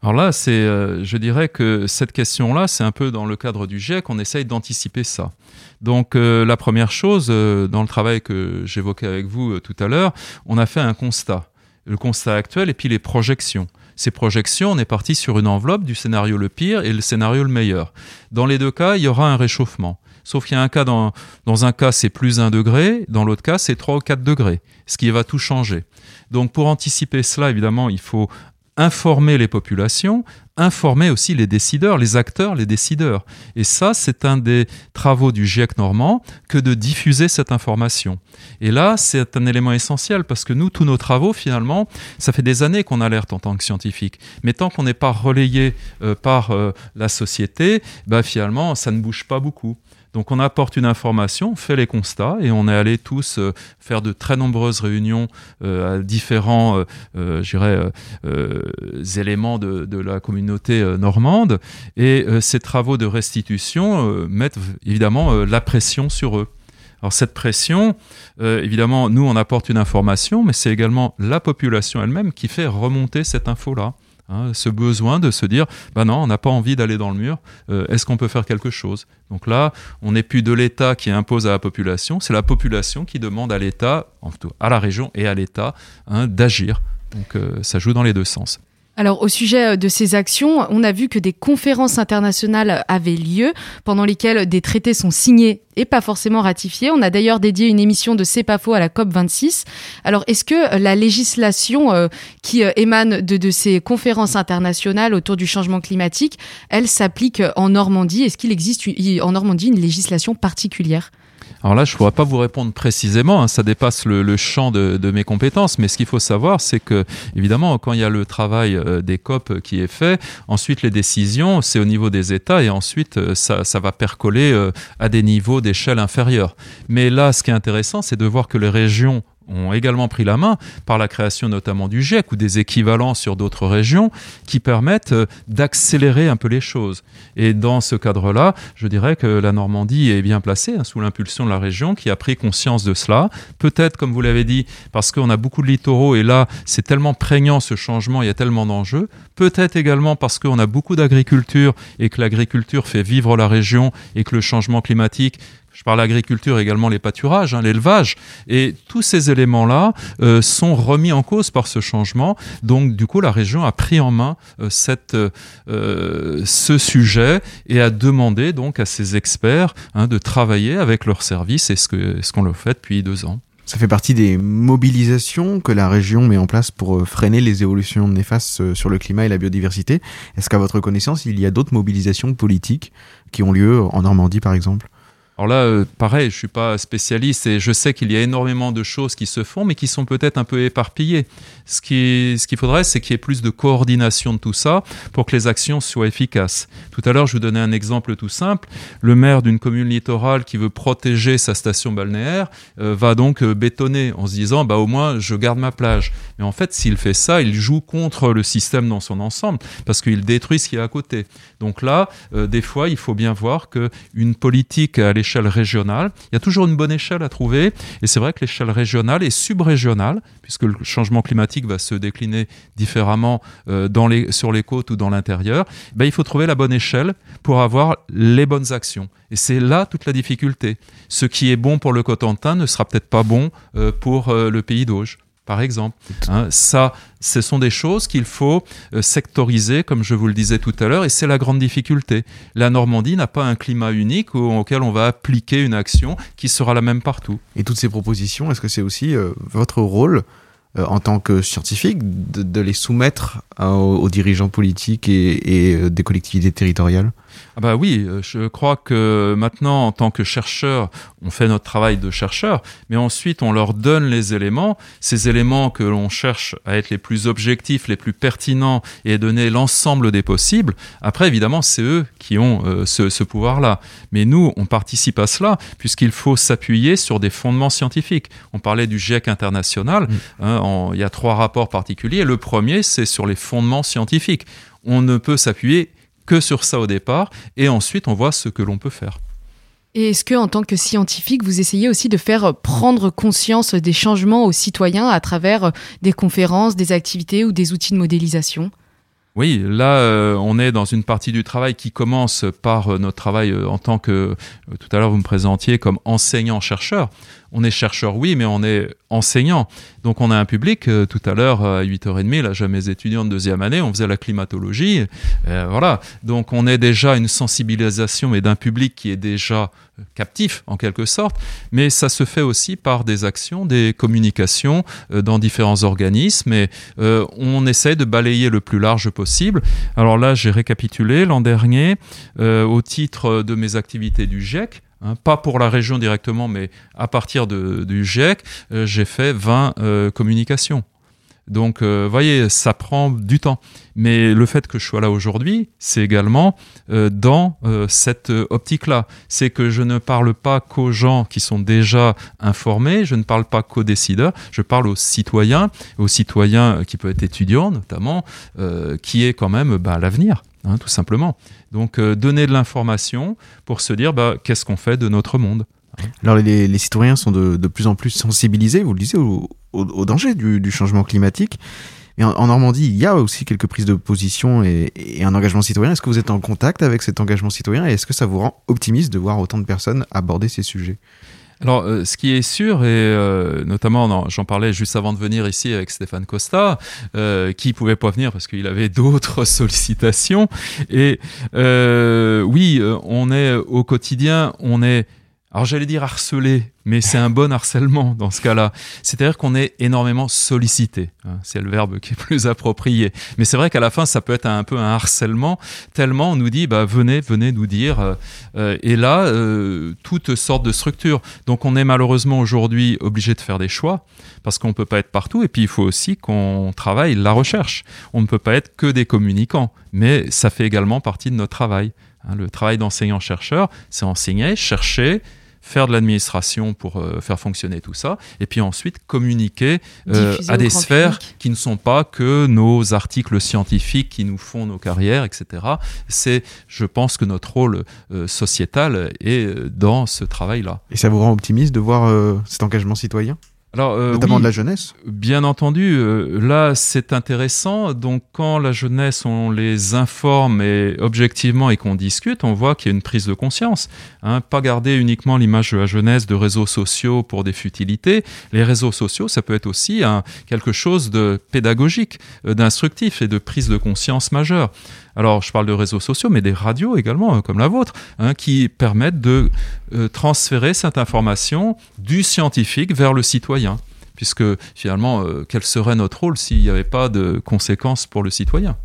Alors là, c'est, euh, je dirais que cette question-là, c'est un peu dans le cadre du GIEC, on essaye d'anticiper ça. Donc euh, la première chose, euh, dans le travail que j'évoquais avec vous tout à l'heure, on a fait un constat. Le constat actuel et puis les projections. Ces projections, on est parti sur une enveloppe du scénario le pire et le scénario le meilleur. Dans les deux cas, il y aura un réchauffement. Sauf qu'il y a un cas, dans, dans un cas, c'est plus 1 degré, dans l'autre cas, c'est 3 ou 4 degrés, ce qui va tout changer. Donc pour anticiper cela, évidemment, il faut informer les populations, informer aussi les décideurs, les acteurs, les décideurs. Et ça, c'est un des travaux du GIEC normand que de diffuser cette information. Et là, c'est un élément essentiel parce que nous, tous nos travaux, finalement, ça fait des années qu'on alerte en tant que scientifique. Mais tant qu'on n'est pas relayé euh, par euh, la société, bah, finalement, ça ne bouge pas beaucoup. Donc on apporte une information, on fait les constats et on est allé tous euh, faire de très nombreuses réunions euh, à différents euh, éléments de, de, la communauté normande et ces travaux de restitution mettent évidemment la pression sur eux. Alors cette pression, évidemment, nous on apporte une information, mais c'est également la population elle-même qui fait remonter cette info-là. Hein, ce besoin de se dire, bah non, on n'a pas envie d'aller dans le mur, euh, est-ce qu'on peut faire quelque chose? Donc là, on n'est plus de l'État qui impose à la population, c'est la population qui demande à l'État, à la région et à l'État, hein, d'agir. Donc euh, ça joue dans les deux sens. Alors au sujet euh, de ces actions, on a vu que des conférences internationales avaient lieu pendant lesquelles des traités sont signés et pas forcément ratifiés. On a d'ailleurs dédié une émission de faux à la COP 26. Alors est-ce que la législation euh, qui euh, émane de, de, ces conférences internationales autour du changement climatique, elle s'applique en Normandie? Est-ce qu'il existe en Normandie une législation particulière? Alors là, je ne pourrais pas vous répondre précisément, hein, ça dépasse le, champ de, mes compétences, mais ce qu'il faut savoir, c'est que, évidemment, quand il y a le travail euh, des COP qui est fait, ensuite les décisions, c'est au niveau des États, et ensuite euh, ça, va percoler euh, à des niveaux d'échelle inférieure. Mais là, ce qui est intéressant, c'est de voir que les régions ont également pris la main par la création notamment du GIEC ou des équivalents sur d'autres régions qui permettent euh, d'accélérer un peu les choses. Et dans ce cadre-là, je dirais que la Normandie est bien placée hein, sous l'impulsion de la région qui a pris conscience de cela. Peut-être, comme vous l'avez dit, parce qu'on a beaucoup de littoraux et là, c'est tellement prégnant ce changement, il y a tellement d'enjeux. Peut-être également parce qu'on a beaucoup d'agriculture et que l'agriculture fait vivre la région et que le changement climatique je parle l'agriculture également les pâturages, hein, l'élevage. Et tous ces éléments-là euh, sont remis en cause par ce changement. Donc, du coup, la région a pris en main euh, cette, euh, ce sujet et a demandé donc à ses experts hein, de travailler avec leurs services et ce qu'on ce qu'on le fait depuis deux ans. Ça fait partie des mobilisations que la région met en place pour freiner les évolutions néfastes sur le climat et la biodiversité. Est-ce qu'à votre connaissance, il y a d'autres mobilisations politiques qui ont lieu en Normandie, par exemple? Alors là, euh, pareil, je suis pas spécialiste et je sais qu'il y a énormément de choses qui se font, mais qui sont peut-être un peu éparpillées. Ce qu'il ce faudrait, c'est qu'il y ait plus de coordination de tout ça pour que les actions soient efficaces. Tout à l'heure, je vous donnais un exemple tout simple. Le maire d'une commune littorale qui veut protéger sa station balnéaire euh, va donc euh, bétonner en se disant, bah au moins, je garde ma plage. Mais en fait, s'il fait ça, il joue contre le système dans son ensemble parce qu'il détruit ce qui est à côté. Donc là, des fois, il faut bien voir que une politique à l'échelle régionale. Il y a toujours une bonne échelle à trouver, et c'est vrai que l'échelle régionale est subrégionale, puisque le changement climatique va se décliner différemment euh, dans les, sur les côtes ou dans l'intérieur. Ben, il faut trouver la bonne échelle pour avoir les bonnes actions. Et c'est là toute la difficulté. Ce qui est bon pour le Cotentin ne sera peut-être pas bon euh, pour euh, le pays d'Auge par exemple. Hein, ça, ce sont des choses qu'il faut euh, sectoriser, comme je vous le disais tout à l'heure, et c'est la grande difficulté. La Normandie n'a pas un climat unique auquel on va appliquer une action qui sera la même partout. Et toutes ces propositions, est-ce que c'est aussi euh, votre rôle euh, en tant que scientifique de, les soumettre aux, dirigeants politiques et des collectivités territoriales? Ah bah oui, euh, je crois que maintenant, en tant que chercheur, on fait notre travail de chercheur, mais ensuite on leur donne les éléments, ces éléments que l'on cherche à être les plus objectifs, les plus pertinents et donner l'ensemble des possibles. Après, évidemment, c'est eux qui ont euh, ce, pouvoir-là. Mais nous, on participe à cela puisqu'il faut s'appuyer sur des fondements scientifiques. On parlait du GIEC international, mmh. hein, il y a trois rapports particuliers. Le premier, c'est sur les fondements scientifiques. On ne peut s'appuyer que sur ça au départ, et ensuite on voit ce que l'on peut faire. Et est-ce que, en tant que scientifique, vous essayez aussi de faire prendre conscience des changements aux citoyens à travers des conférences, des activités ou des outils de modélisation? Oui, là, euh, on est dans une partie du travail qui commence par euh, notre travail euh, en tant que, tout à l'heure vous me présentiez comme enseignant-chercheur. On est chercheur, oui, mais on est enseignant. Donc on a un public, tout à l'heure à 8h30, là j'ai mes étudiants de deuxième année, on faisait la climatologie. voilà, donc on est déjà une sensibilisation et d'un public qui est déjà captif en quelque sorte, mais ça se fait aussi par des actions, des communications dans différents organismes et on essaie de balayer le plus large possible alors là, j'ai récapitulé l'an dernier, euh, au titre de mes activités du GIEC, hein, pas pour la région directement, mais à partir du GIEC, euh, j'ai fait 20 euh, communications. Donc, vous euh, voyez, ça prend du temps. Mais le fait que je sois là aujourd'hui, c'est également dans cette optique-là. C'est que je ne parle pas qu'aux gens qui sont déjà informés, je ne parle pas qu'aux décideurs, je parle aux citoyens, aux citoyens qui peuvent être étudiants notamment, qui est quand même bah, l'avenir. Hein, tout simplement. Donc donner de l'information pour se dire bah, qu'est-ce qu'on fait de notre monde. Alors les, citoyens sont de, plus en plus sensibilisés, vous le disiez, au, danger du, changement climatique. Et en, Normandie, il y a aussi quelques prises de position et, un engagement citoyen. Est-ce que vous êtes en contact avec cet engagement citoyen et est-ce que ça vous rend optimiste de voir autant de personnes aborder ces sujets? Alors, euh, ce qui est sûr, et euh, notamment, j'en parlais juste avant de venir ici avec Stéphane Costa, euh, qui pouvait pas venir parce qu'il avait d'autres sollicitations. Et oui, on est au quotidien, on est alors j'allais dire harcelé, mais c'est un bon harcèlement dans ce cas-là. C'est-à-dire qu'on est énormément sollicité. Hein, c'est le verbe qui est plus approprié. Mais c'est vrai qu'à la fin, ça peut être un peu un harcèlement, tellement on nous dit, bah, venez, venez nous dire. Euh, euh, et là, euh, toutes sortes de structures. Donc on est malheureusement aujourd'hui obligé de faire des choix, parce qu'on ne peut pas être partout. Et puis il faut aussi qu'on travaille la recherche. On ne peut pas être que des communicants, mais ça fait également partie de notre travail. Hein, le travail d'enseignant-chercheur, c'est enseigner, chercher, faire de l'administration pour euh, faire fonctionner tout ça, et puis ensuite communiquer euh, à des sphères qui ne sont pas que nos articles scientifiques qui nous font nos carrières, etc. C'est, je pense que notre rôle euh, sociétal est dans ce travail-là. Et ça vous rend optimiste de voir cet engagement citoyen? Alors, euh, Notamment de la jeunesse Bien entendu, euh, là c'est intéressant. Donc quand la jeunesse, on les informe et objectivement et qu'on discute, on voit qu'il y a une prise de conscience. Hein. Pas garder uniquement l'image de la jeunesse de réseaux sociaux pour des futilités. Les réseaux sociaux, ça peut être aussi hein, quelque chose de pédagogique, euh, d'instructif et de prise de conscience majeure. Alors, je parle de réseaux sociaux, mais des radios également, euh, comme la vôtre, hein, qui permettent de euh, transférer cette information du scientifique vers le citoyen. Puisque finalement, euh, quel serait notre rôle s'il n'y avait pas de conséquences pour le citoyen?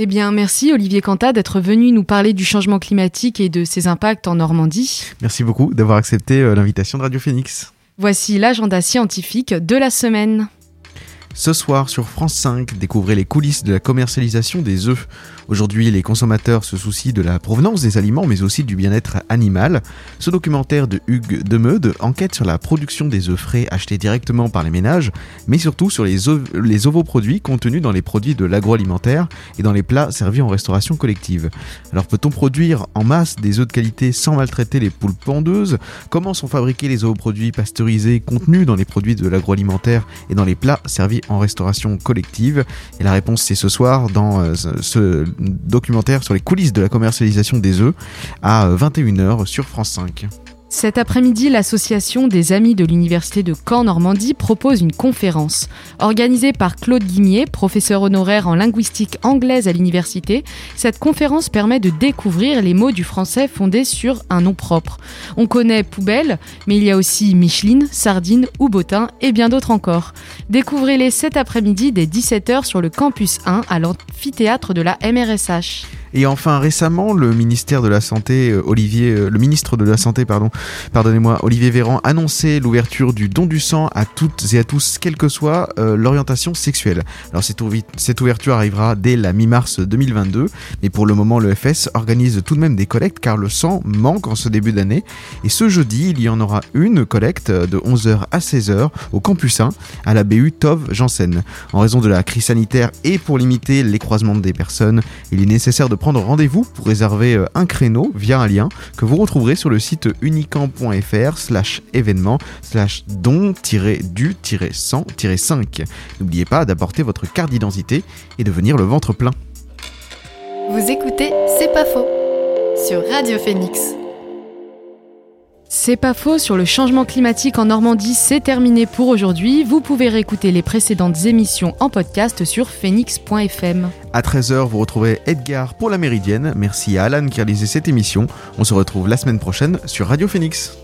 Eh bien, merci Olivier Cantat d'être venu nous parler du changement climatique et de ses impacts en Normandie. Merci beaucoup d'avoir accepté l'invitation de Radio Phoenix. Voici l'agenda scientifique de la semaine. Ce soir sur France 5, découvrez les coulisses de la commercialisation des œufs. Aujourd'hui, les consommateurs se soucient de la provenance des aliments, mais aussi du bien-être animal. Ce documentaire de Hugues Demeude enquête sur la production des œufs frais achetés directement par les ménages, mais surtout sur les, les ovoproduits contenus dans les produits de l'agroalimentaire et dans les plats servis en restauration collective. Alors peut-on produire en masse des œufs de qualité sans maltraiter les poules pondeuses Comment sont fabriqués les ovoproduits pasteurisés contenus dans les produits de l'agroalimentaire et dans les plats servis en restauration collective Et la réponse c'est ce soir dans euh, ce documentaire sur les coulisses de la commercialisation des œufs à 21h sur France 5. Cet après-midi, l'association des Amis de l'Université de Caen-Normandie propose une conférence. Organisée par Claude Guimier, professeur honoraire en linguistique anglaise à l'université, cette conférence permet de découvrir les mots du français fondés sur un nom propre. On connaît poubelle, mais il y a aussi Micheline, sardine ou bottin et bien d'autres encore. Découvrez-les cet après-midi dès 17h sur le campus 1 à l'amphithéâtre de la MRSH. Et enfin, récemment, le ministère de la Santé, euh, Olivier, euh, le ministre de la Santé, pardon, pardonnez-moi, Olivier Véran, annonçait l'ouverture du don du sang à toutes et à tous, quelle que soit euh, l'orientation sexuelle. Alors cette, ouverture arrivera dès la mi-mars 2022, mais pour le moment, le FS organise tout de même des collectes car le sang manque en ce début d'année. Et ce jeudi, il y en aura une collecte de 11h à 16h au campus 1 à la BU Tov Janssen. En raison de la crise sanitaire et pour limiter les croisements des personnes, il est nécessaire de prendre rendez-vous pour réserver euh, un créneau via un lien que vous retrouverez sur le site unicamp.fr slash événement slash don-du-100-5. N'oubliez pas d'apporter votre carte d'identité et de venir le ventre plein. Vous écoutez C'est pas faux sur Radio Phoenix. C'est pas faux sur le changement climatique en Normandie, c'est terminé pour aujourd'hui. Vous pouvez réécouter les précédentes émissions en podcast sur phoenix.fm. À 13h, vous retrouverez Edgar pour la Méridienne. Merci à Alan qui a réalisé cette émission. On se retrouve la semaine prochaine sur Radio Phoenix.